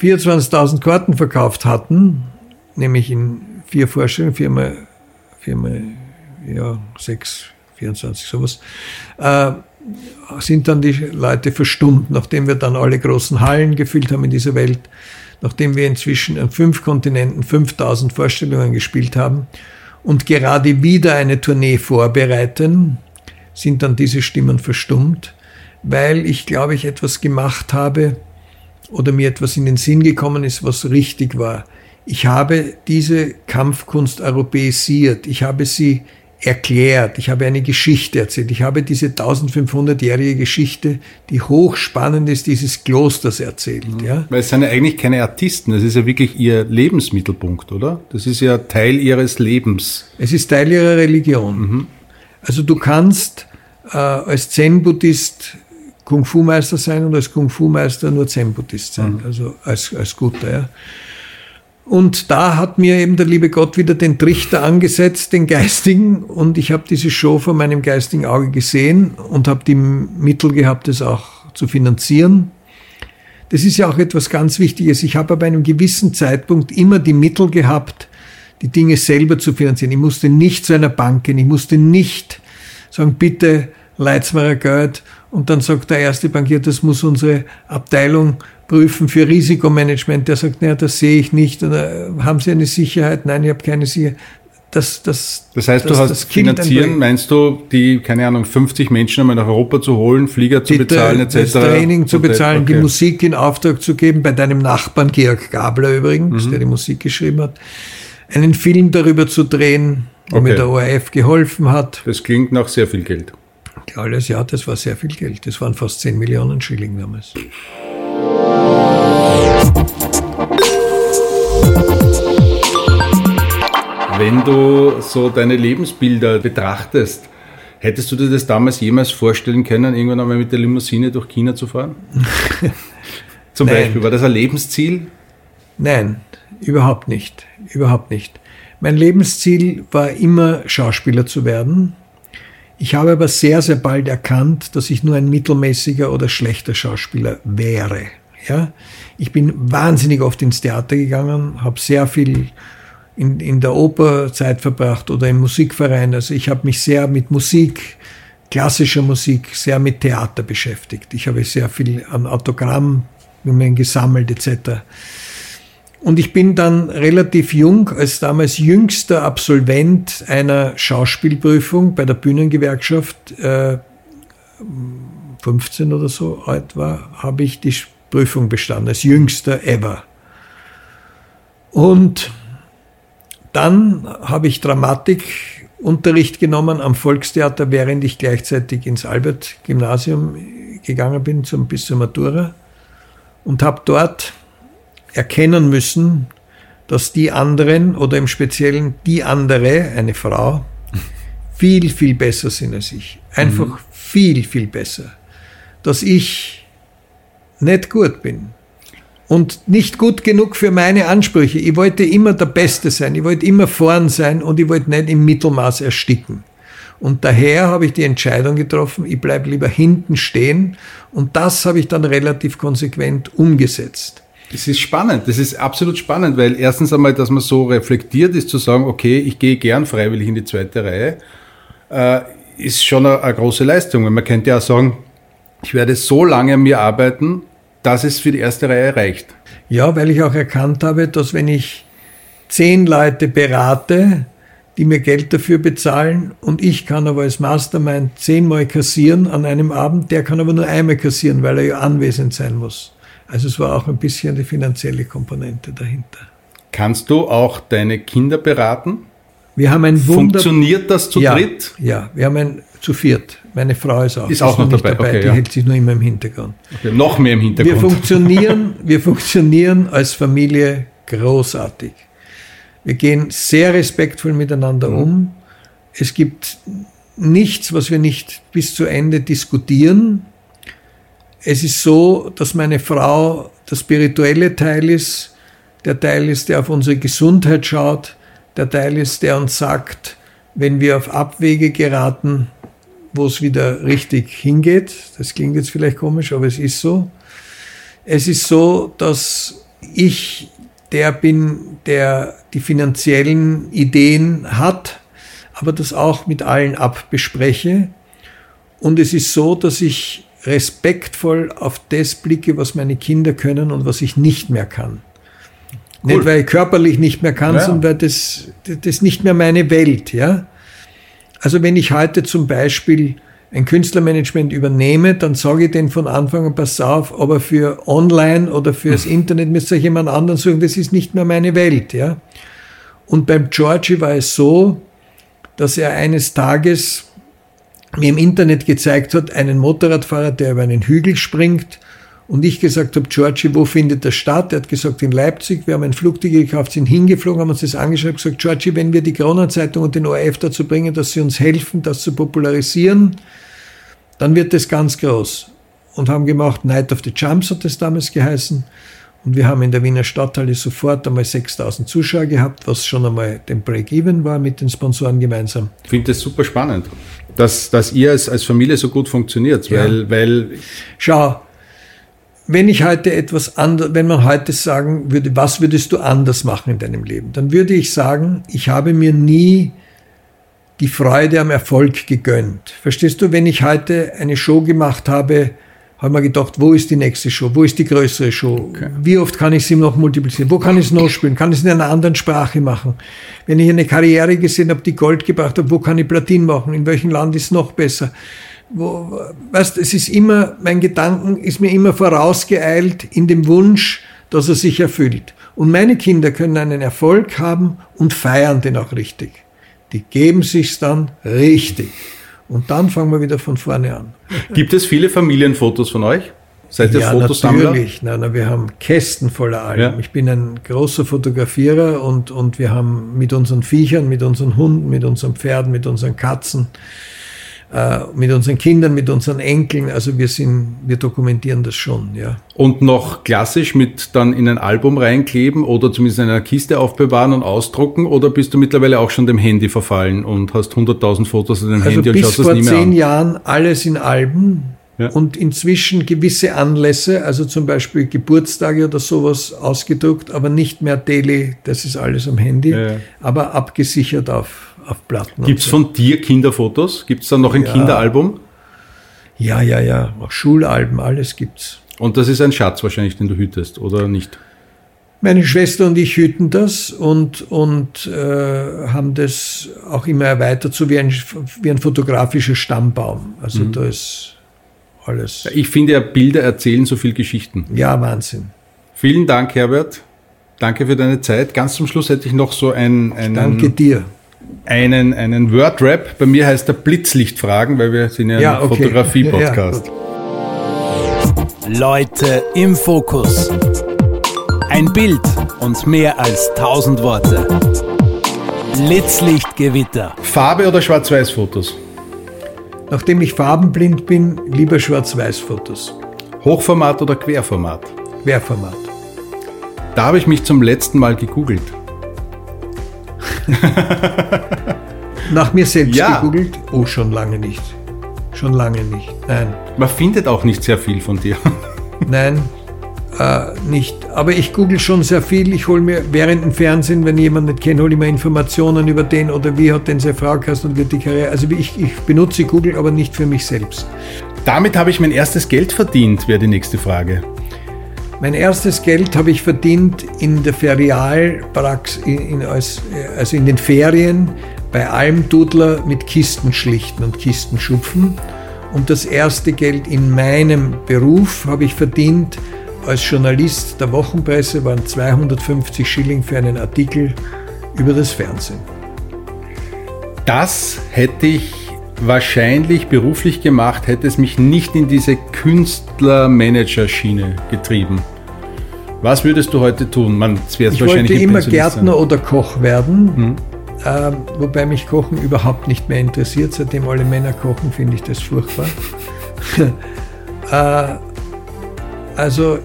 24.000 Karten verkauft hatten, nämlich in vier Vorstellungen, viermal, viermal, ja, sechs, 24, sowas, äh, sind dann die Leute verstummt, nachdem wir dann alle großen Hallen gefüllt haben in dieser Welt, nachdem wir inzwischen an fünf Kontinenten 5000 Vorstellungen gespielt haben und gerade wieder eine Tournee vorbereiten, sind dann diese Stimmen verstummt, weil ich glaube ich etwas gemacht habe oder mir etwas in den Sinn gekommen ist, was richtig war. Ich habe diese Kampfkunst europäisiert. Ich habe sie erklärt. Ich habe eine Geschichte erzählt. Ich habe diese 1500-jährige Geschichte, die hochspannend ist, dieses Klosters erzählt. Mhm. Ja.
Weil es sind ja eigentlich keine Artisten. Das ist ja wirklich ihr Lebensmittelpunkt, oder? Das ist ja Teil ihres Lebens.
Es ist Teil ihrer Religion. Mhm. Also du kannst äh, als Zen-Buddhist Kung-Fu-Meister sein und als Kung-Fu-Meister nur Zen-Buddhist sein. Mhm. Also als, als guter, ja. Und da hat mir eben der liebe Gott wieder den Trichter angesetzt, den geistigen, und ich habe diese Show vor meinem geistigen Auge gesehen und habe die Mittel gehabt, das auch zu finanzieren. Das ist ja auch etwas ganz Wichtiges. Ich habe bei einem gewissen Zeitpunkt immer die Mittel gehabt, die Dinge selber zu finanzieren. Ich musste nicht zu einer Bank gehen, ich musste nicht sagen, bitte leit's mir Geld. Und dann sagt der erste Bankier, das muss unsere Abteilung prüfen für Risikomanagement. Der sagt, naja, das sehe ich nicht. Oder haben Sie eine Sicherheit? Nein, ich habe keine Sicherheit.
Das, das, das heißt, das, du hast finanzieren, meinst du, die, keine Ahnung, 50 Menschen einmal nach Europa zu holen, Flieger zu die, bezahlen, etc.
Das Training zu bezahlen, okay. die Musik in Auftrag zu geben, bei deinem Nachbarn Georg Gabler übrigens, mhm. der die Musik geschrieben hat, einen Film darüber zu drehen, der okay. mir der ORF geholfen hat.
Das klingt nach sehr viel Geld.
Alles, ja, das war sehr viel Geld. Das waren fast 10 Millionen Schilling damals.
Wenn du so deine Lebensbilder betrachtest, hättest du dir das damals jemals vorstellen können, irgendwann einmal mit der Limousine durch China zu fahren? Zum Nein. Beispiel, war das ein Lebensziel?
Nein, überhaupt nicht. Überhaupt nicht. Mein Lebensziel war immer Schauspieler zu werden. Ich habe aber sehr, sehr bald erkannt, dass ich nur ein mittelmäßiger oder schlechter Schauspieler wäre. Ja? Ich bin wahnsinnig oft ins Theater gegangen, habe sehr viel in, in der Oper Zeit verbracht oder im Musikverein. Also ich habe mich sehr mit Musik, klassischer Musik, sehr mit Theater beschäftigt. Ich habe sehr viel an Autogramm gesammelt etc. Und ich bin dann relativ jung, als damals jüngster Absolvent einer Schauspielprüfung bei der Bühnengewerkschaft, äh, 15 oder so alt war, habe ich die Prüfung bestanden, als jüngster ever. Und dann habe ich Dramatikunterricht genommen am Volkstheater, während ich gleichzeitig ins Albert-Gymnasium gegangen bin zum, bis zur Matura und habe dort erkennen müssen, dass die anderen oder im Speziellen die andere, eine Frau, viel, viel besser sind als ich. Einfach mhm. viel, viel besser. Dass ich nicht gut bin und nicht gut genug für meine Ansprüche. Ich wollte immer der Beste sein, ich wollte immer vorn sein und ich wollte nicht im Mittelmaß ersticken. Und daher habe ich die Entscheidung getroffen, ich bleibe lieber hinten stehen und das habe ich dann relativ konsequent umgesetzt.
Das ist spannend, das ist absolut spannend, weil erstens einmal, dass man so reflektiert ist, zu sagen, okay, ich gehe gern freiwillig in die zweite Reihe, äh, ist schon eine, große Leistung. man könnte ja sagen, ich werde so lange an mir arbeiten, dass es für die erste Reihe reicht.
Ja, weil ich auch erkannt habe, dass wenn ich zehn Leute berate, die mir Geld dafür bezahlen und ich kann aber als Mastermind zehnmal kassieren an einem Abend, der kann aber nur einmal kassieren, weil er ja anwesend sein muss. Also es war auch ein bisschen die finanzielle Komponente dahinter.
Kannst du auch deine Kinder beraten?
Wir haben ein Wunder
Funktioniert das zu
ja,
dritt?
Ja, wir haben ein zu viert. Meine Frau ist auch,
ist auch noch dabei. dabei. Okay,
die ja. hält sich nur immer im Hintergrund.
Okay, noch mehr im Hintergrund.
Wir funktionieren, wir funktionieren als Familie großartig. Wir gehen sehr respektvoll miteinander mhm. um. Es gibt nichts, was wir nicht bis zu Ende diskutieren. Es ist so, dass meine Frau der spirituelle Teil ist, der Teil ist, der auf unsere Gesundheit schaut, der Teil ist, der uns sagt, wenn wir auf Abwege geraten, wo es wieder richtig hingeht. Das klingt jetzt vielleicht komisch, aber es ist so. Es ist so, dass ich der bin, der die finanziellen Ideen hat, aber das auch mit allen abbespreche. Und es ist so, dass ich respektvoll auf das blicke, was meine Kinder können und was ich nicht mehr kann. Cool. Nicht, weil ich körperlich nicht mehr kann, ja. sondern weil das, das nicht mehr meine Welt, ja. Also wenn ich heute zum Beispiel ein Künstlermanagement übernehme, dann sage ich den von Anfang an, pass auf, aber für online oder fürs Internet müsst ihr jemand anderen suchen, das ist nicht mehr meine Welt, ja. Und beim Georgie war es so, dass er eines Tages mir im Internet gezeigt hat, einen Motorradfahrer, der über einen Hügel springt und ich gesagt habe, Georgie, wo findet das statt? Er hat gesagt, in Leipzig. Wir haben ein Flugticket gekauft, sind hingeflogen, haben uns das angeschaut, gesagt, Georgie, wenn wir die Kronenzeitung und den ORF dazu bringen, dass sie uns helfen, das zu popularisieren, dann wird das ganz groß. Und haben gemacht, Night of the Jumps hat das damals geheißen. Und wir haben in der Wiener Stadthalle sofort einmal 6000 Zuschauer gehabt, was schon einmal den Break-Even war mit den Sponsoren gemeinsam.
Ich finde das super spannend, dass, dass ihr als, als Familie so gut funktioniert, weil, ja. weil.
Schau, wenn ich heute etwas anders, wenn man heute sagen würde, was würdest du anders machen in deinem Leben, dann würde ich sagen, ich habe mir nie die Freude am Erfolg gegönnt. Verstehst du, wenn ich heute eine Show gemacht habe, habe ich mir gedacht, wo ist die nächste Show? Wo ist die größere Show? Okay. Wie oft kann ich sie noch multiplizieren? Wo kann ich es noch spielen? Kann ich es in einer anderen Sprache machen? Wenn ich eine Karriere gesehen habe, die Gold gebracht hat, wo kann ich Platin machen? In welchem Land ist es noch besser? Wo, weißt, es ist immer, mein Gedanken ist mir immer vorausgeeilt in dem Wunsch, dass er sich erfüllt. Und meine Kinder können einen Erfolg haben und feiern den auch richtig. Die geben sich's dann richtig. Und dann fangen wir wieder von vorne an.
Gibt es viele Familienfotos von euch?
Seid ihr ja, Fotosammler? Natürlich. Nein, nein, wir haben Kästen voller Alben. Ja. Ich bin ein großer Fotografierer und, und wir haben mit unseren Viechern, mit unseren Hunden, mit unseren Pferden, mit unseren Katzen, mit unseren Kindern, mit unseren Enkeln. Also wir sind, wir dokumentieren das schon, ja.
Und noch klassisch mit dann in ein Album reinkleben oder zumindest in einer Kiste aufbewahren und ausdrucken oder bist du mittlerweile auch schon dem Handy verfallen und hast 100.000 Fotos in deinem also Handy und schaust das nie mehr
an? vor zehn Jahren alles in Alben. Ja. Und inzwischen gewisse Anlässe, also zum Beispiel Geburtstage oder sowas ausgedruckt, aber nicht mehr daily, das ist alles am Handy, ja. aber abgesichert auf auf Platten.
Gibt es so. von dir Kinderfotos? Gibt es dann noch ein ja. Kinderalbum?
Ja, ja, ja. Auch Schulalben, alles gibt's.
Und das ist ein Schatz wahrscheinlich, den du hütest, oder nicht?
Meine Schwester und ich hüten das und, und äh, haben das auch immer erweitert, so wie ein, wie ein fotografischer Stammbaum. Also mhm. da ist alles.
Ich finde ja, Bilder erzählen so viel Geschichten.
Ja, Wahnsinn.
Vielen Dank, Herbert. Danke für deine Zeit. Ganz zum Schluss hätte ich noch so ein.
Einen, Danke dir
einen, einen Word-Rap. Bei mir heißt der Blitzlichtfragen, weil wir sind ja, ja ein okay. Fotografie-Podcast.
Ja, Leute im Fokus. Ein Bild und mehr als tausend Worte. Blitzlichtgewitter.
Farbe oder Schwarz-Weiß-Fotos?
Nachdem ich farbenblind bin, lieber Schwarz-Weiß-Fotos.
Hochformat oder Querformat?
Querformat.
Da habe ich mich zum letzten Mal gegoogelt.
Nach mir selbst ja. gegoogelt? Oh, schon lange nicht. Schon lange nicht. Nein.
Man findet auch nicht sehr viel von dir.
Nein, äh, nicht. Aber ich google schon sehr viel. Ich hole mir während dem Fernsehen, wenn jemand nicht kennt, hole ich mir Informationen über den oder wie hat denn seine Frau geheißen und wird die Karriere. Also ich, ich benutze Google, aber nicht für mich selbst.
Damit habe ich mein erstes Geld verdient, wäre die nächste Frage.
Mein erstes Geld habe ich verdient in der Ferialpraxis, also in den Ferien bei Almdudler mit Kisten schlichten und Kisten schupfen. Und das erste Geld in meinem Beruf habe ich verdient als Journalist der Wochenpresse, waren 250 Schilling für einen Artikel über das Fernsehen.
Das hätte ich wahrscheinlich beruflich gemacht, hätte es mich nicht in diese Künstler-Manager-Schiene getrieben. Was würdest du heute tun? Man,
ich wollte immer Gärtner sein. oder Koch werden, hm. äh, wobei mich Kochen überhaupt nicht mehr interessiert. Seitdem alle Männer kochen, finde ich das furchtbar. äh, also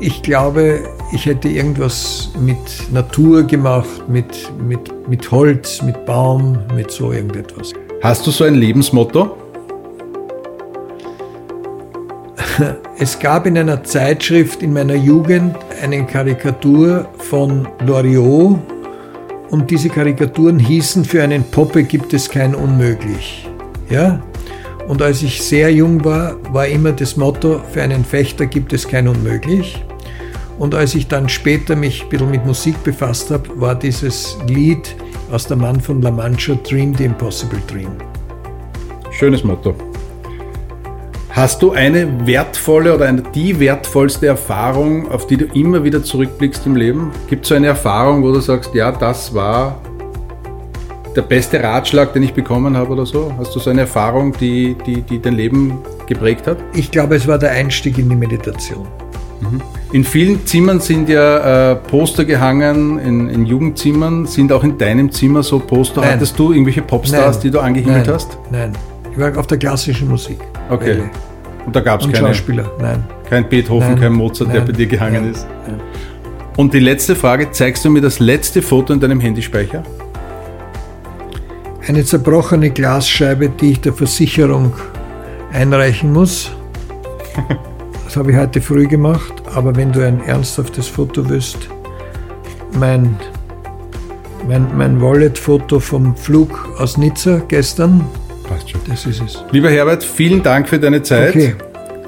ich glaube, ich hätte irgendwas mit Natur gemacht, mit, mit, mit Holz, mit Baum, mit so irgendetwas.
Hast du so ein Lebensmotto?
Es gab in einer Zeitschrift in meiner Jugend eine Karikatur von Loriot und diese Karikaturen hießen, für einen Poppe gibt es kein Unmöglich. Ja? Und als ich sehr jung war, war immer das Motto, für einen Fechter gibt es kein Unmöglich. Und als ich dann später mich ein bisschen mit Musik befasst habe, war dieses Lied aus der Mann von La Mancha, Dream the Impossible Dream.
Schönes Motto. Hast du eine wertvolle oder eine, die wertvollste Erfahrung, auf die du immer wieder zurückblickst im Leben? Gibt es so eine Erfahrung, wo du sagst, ja, das war der beste Ratschlag, den ich bekommen habe oder so? Hast du so eine Erfahrung, die, die, die dein Leben geprägt hat?
Ich glaube, es war der Einstieg in die Meditation.
Mhm. In vielen Zimmern sind ja äh, Poster gehangen, in, in, Jugendzimmern. Sind auch in deinem Zimmer so Poster? Nein. Hattest du irgendwelche Popstars, Nein. die du angehimmelt
Nein.
hast?
Nein, ich war auf der klassischen Musik.
Okay. Welle. Und da gab es
keine Schauspieler, nein.
Kein Beethoven, nein. kein Mozart, nein. der bei dir gehangen nein. ist. Und die letzte Frage, zeigst du mir das letzte Foto in deinem Handyspeicher?
Eine zerbrochene Glasscheibe, die ich der Versicherung einreichen muss. Das habe ich heute früh gemacht, aber wenn du ein ernsthaftes Foto willst, mein, mein, mein Wallet-Foto vom Flug aus Nizza gestern,
Passt schon. Das ist es. Lieber Herbert, vielen Dank für deine Zeit. Okay.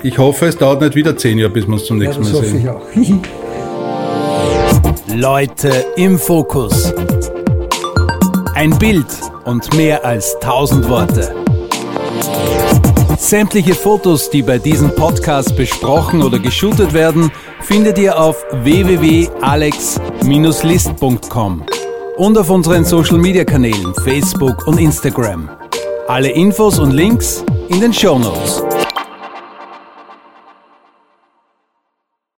Ich hoffe, es dauert nicht wieder zehn Jahre, bis wir uns zum nächsten ja, das Mal sehen. Hoffe ich
auch. Leute im Fokus. Ein Bild und mehr als tausend Worte. Sämtliche Fotos, die bei diesem Podcast besprochen oder geshootet werden, findet ihr auf www.alex-list.com und auf unseren Social Media Kanälen Facebook und Instagram. Alle Infos und Links in den Show Notes.